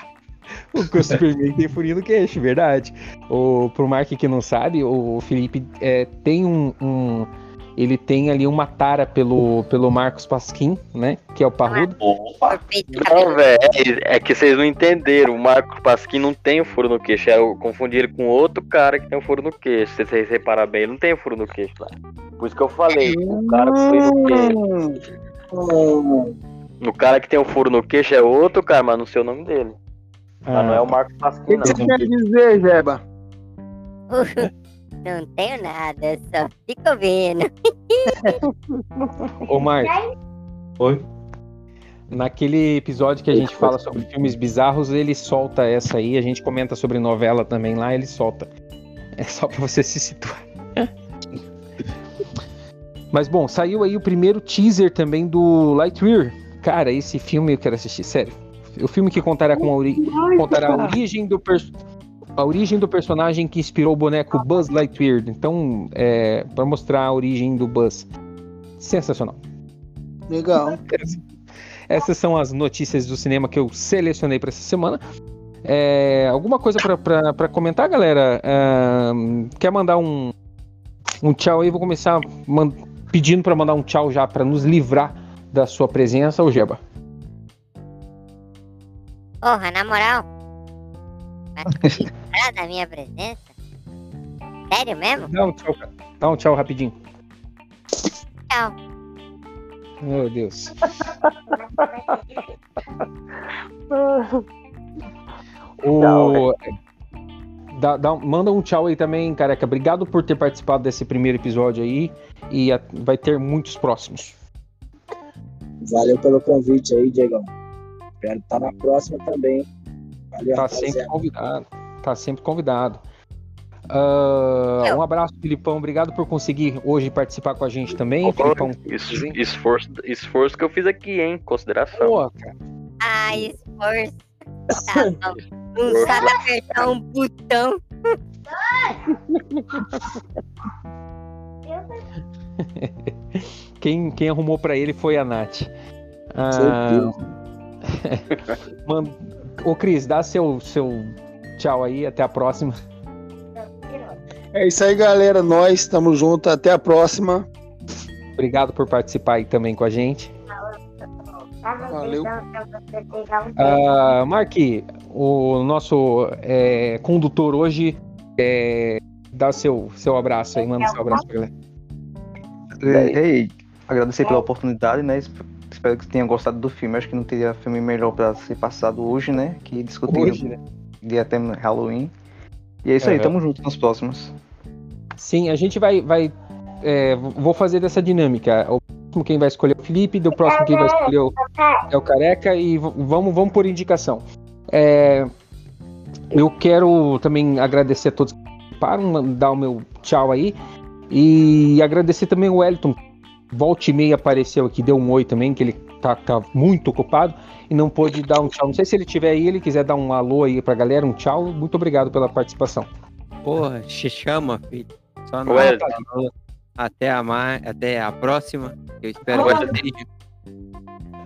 O o Superman tem furinho no queixo, verdade. O, pro Mark que não sabe, o Felipe é, tem um, um- Ele tem ali uma tara pelo, pelo Marcos Pasquim, né? Que é o Parrudo. Opa! Não, velho, é, é que vocês não entenderam. O Marco Pasquim não tem o furo no queixo. É, Eu confundi ele com outro cara que tem o furo no queixo. Se vocês reparar bem, ele não tem o furo no queixo, velho. Por isso que eu falei. O cara que fez o queixo. O cara que tem o furo no queixo é outro cara, mas não sei o nome dele. Mas não é o Marco O Pasquim, que, que você não. quer dizer, Jeba? Não tenho nada, só fico vendo. Ô, Mark, Oi? naquele episódio que a gente fala sobre filmes bizarros, ele solta essa aí. A gente comenta sobre novela também lá, ele solta. É só pra você se situar. Mas bom, saiu aí o primeiro teaser também do Lightyear. Cara, esse filme eu quero assistir, sério. O filme que contará com a, ori contará a origem do per- a origem do personagem que inspirou o boneco Buzz Lightyear. Então, é para mostrar a origem do Buzz. Sensacional. Legal. Essas são as notícias do cinema que eu selecionei para essa semana. É, alguma coisa para comentar, galera? Ahn, quer mandar um, um tchau aí? Vou começar man- pedindo para mandar um tchau já para nos livrar da sua presença, ô Jeba. Porra, na moral. Livrar da minha presença? Sério mesmo? Dá um tchau, cara. Dá um tchau rapidinho. Tchau. Meu Deus. O... Dá- dá um- manda um tchau aí também, careca. Obrigado por ter participado desse primeiro episódio aí. E a- vai ter muitos próximos. Valeu pelo convite aí, Diegão. Espero estar na próxima também. Valeu, Tá rapaziada. sempre convidado. Tá sempre convidado. Ah, Eu. um abraço, Filipão. Obrigado por conseguir hoje participar com a gente também, Opa, Filipão. Isso, esforço, esforço que eu fiz aqui, hein? Consideração. Pô, cara. Ah, esforço. Tá. Não sabe apertar um botão. Quem, quem arrumou pra ele foi a Nath. Ah, Certeza. ô Cris, dá seu, seu tchau aí. Até a próxima. É isso aí, galera. Nós estamos juntos. Até a próxima. Obrigado por participar aí também com a gente. Valeu. Ah, Mark, o nosso é, condutor hoje, é, dá seu, seu abraço aí, manda seu abraço pra galera. É, Ei, agradecer pela oportunidade, né? Esp- Espero que tenham gostado do filme. Acho que não teria filme melhor pra ser passado hoje, né? Que discutir Hoje, né? dia até Halloween. E é isso aí, Aham. tamo junto nos próximos. Sim, a gente vai. vai é, vou fazer dessa dinâmica. O próximo quem vai escolher é o Felipe, do próximo quem vai escolher o- é o Careca e vamos, vamos por indicação. É, eu quero também agradecer a todos que participaram, mandar o meu tchau aí. E agradecer também o Wellington. Volte e meia apareceu aqui, deu um oi também, que ele tá, tá muito ocupado e não pôde dar um tchau. Não sei se ele tiver aí, ele quiser dar um alô aí pra galera, um tchau. Muito obrigado pela participação. Porra, se chama, filho. Só não. Ué. Até a, ma... Até a próxima. Eu espero Ué. que.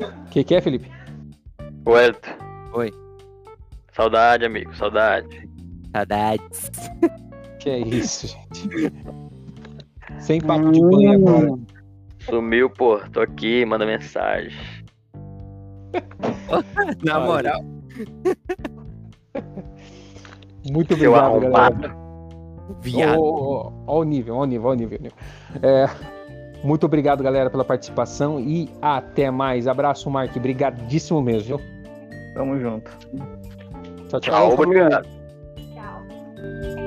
O que, que é, Felipe? Welto. Oi. Saudade, amigo, saudade. Saudades. Que é isso, gente. Sem papo de banho agora. Sumiu, pô. Tô aqui, manda mensagem. Na moral. Muito Seu obrigado, galera. Viado. Ó, o nível, ó o nível, ó o nível. nível. É, muito obrigado, galera, pela participação e até mais. Abraço, Mark. Obrigadíssimo mesmo, viu? Tamo junto. Tchau, tchau. Falou, Obrigado. falou.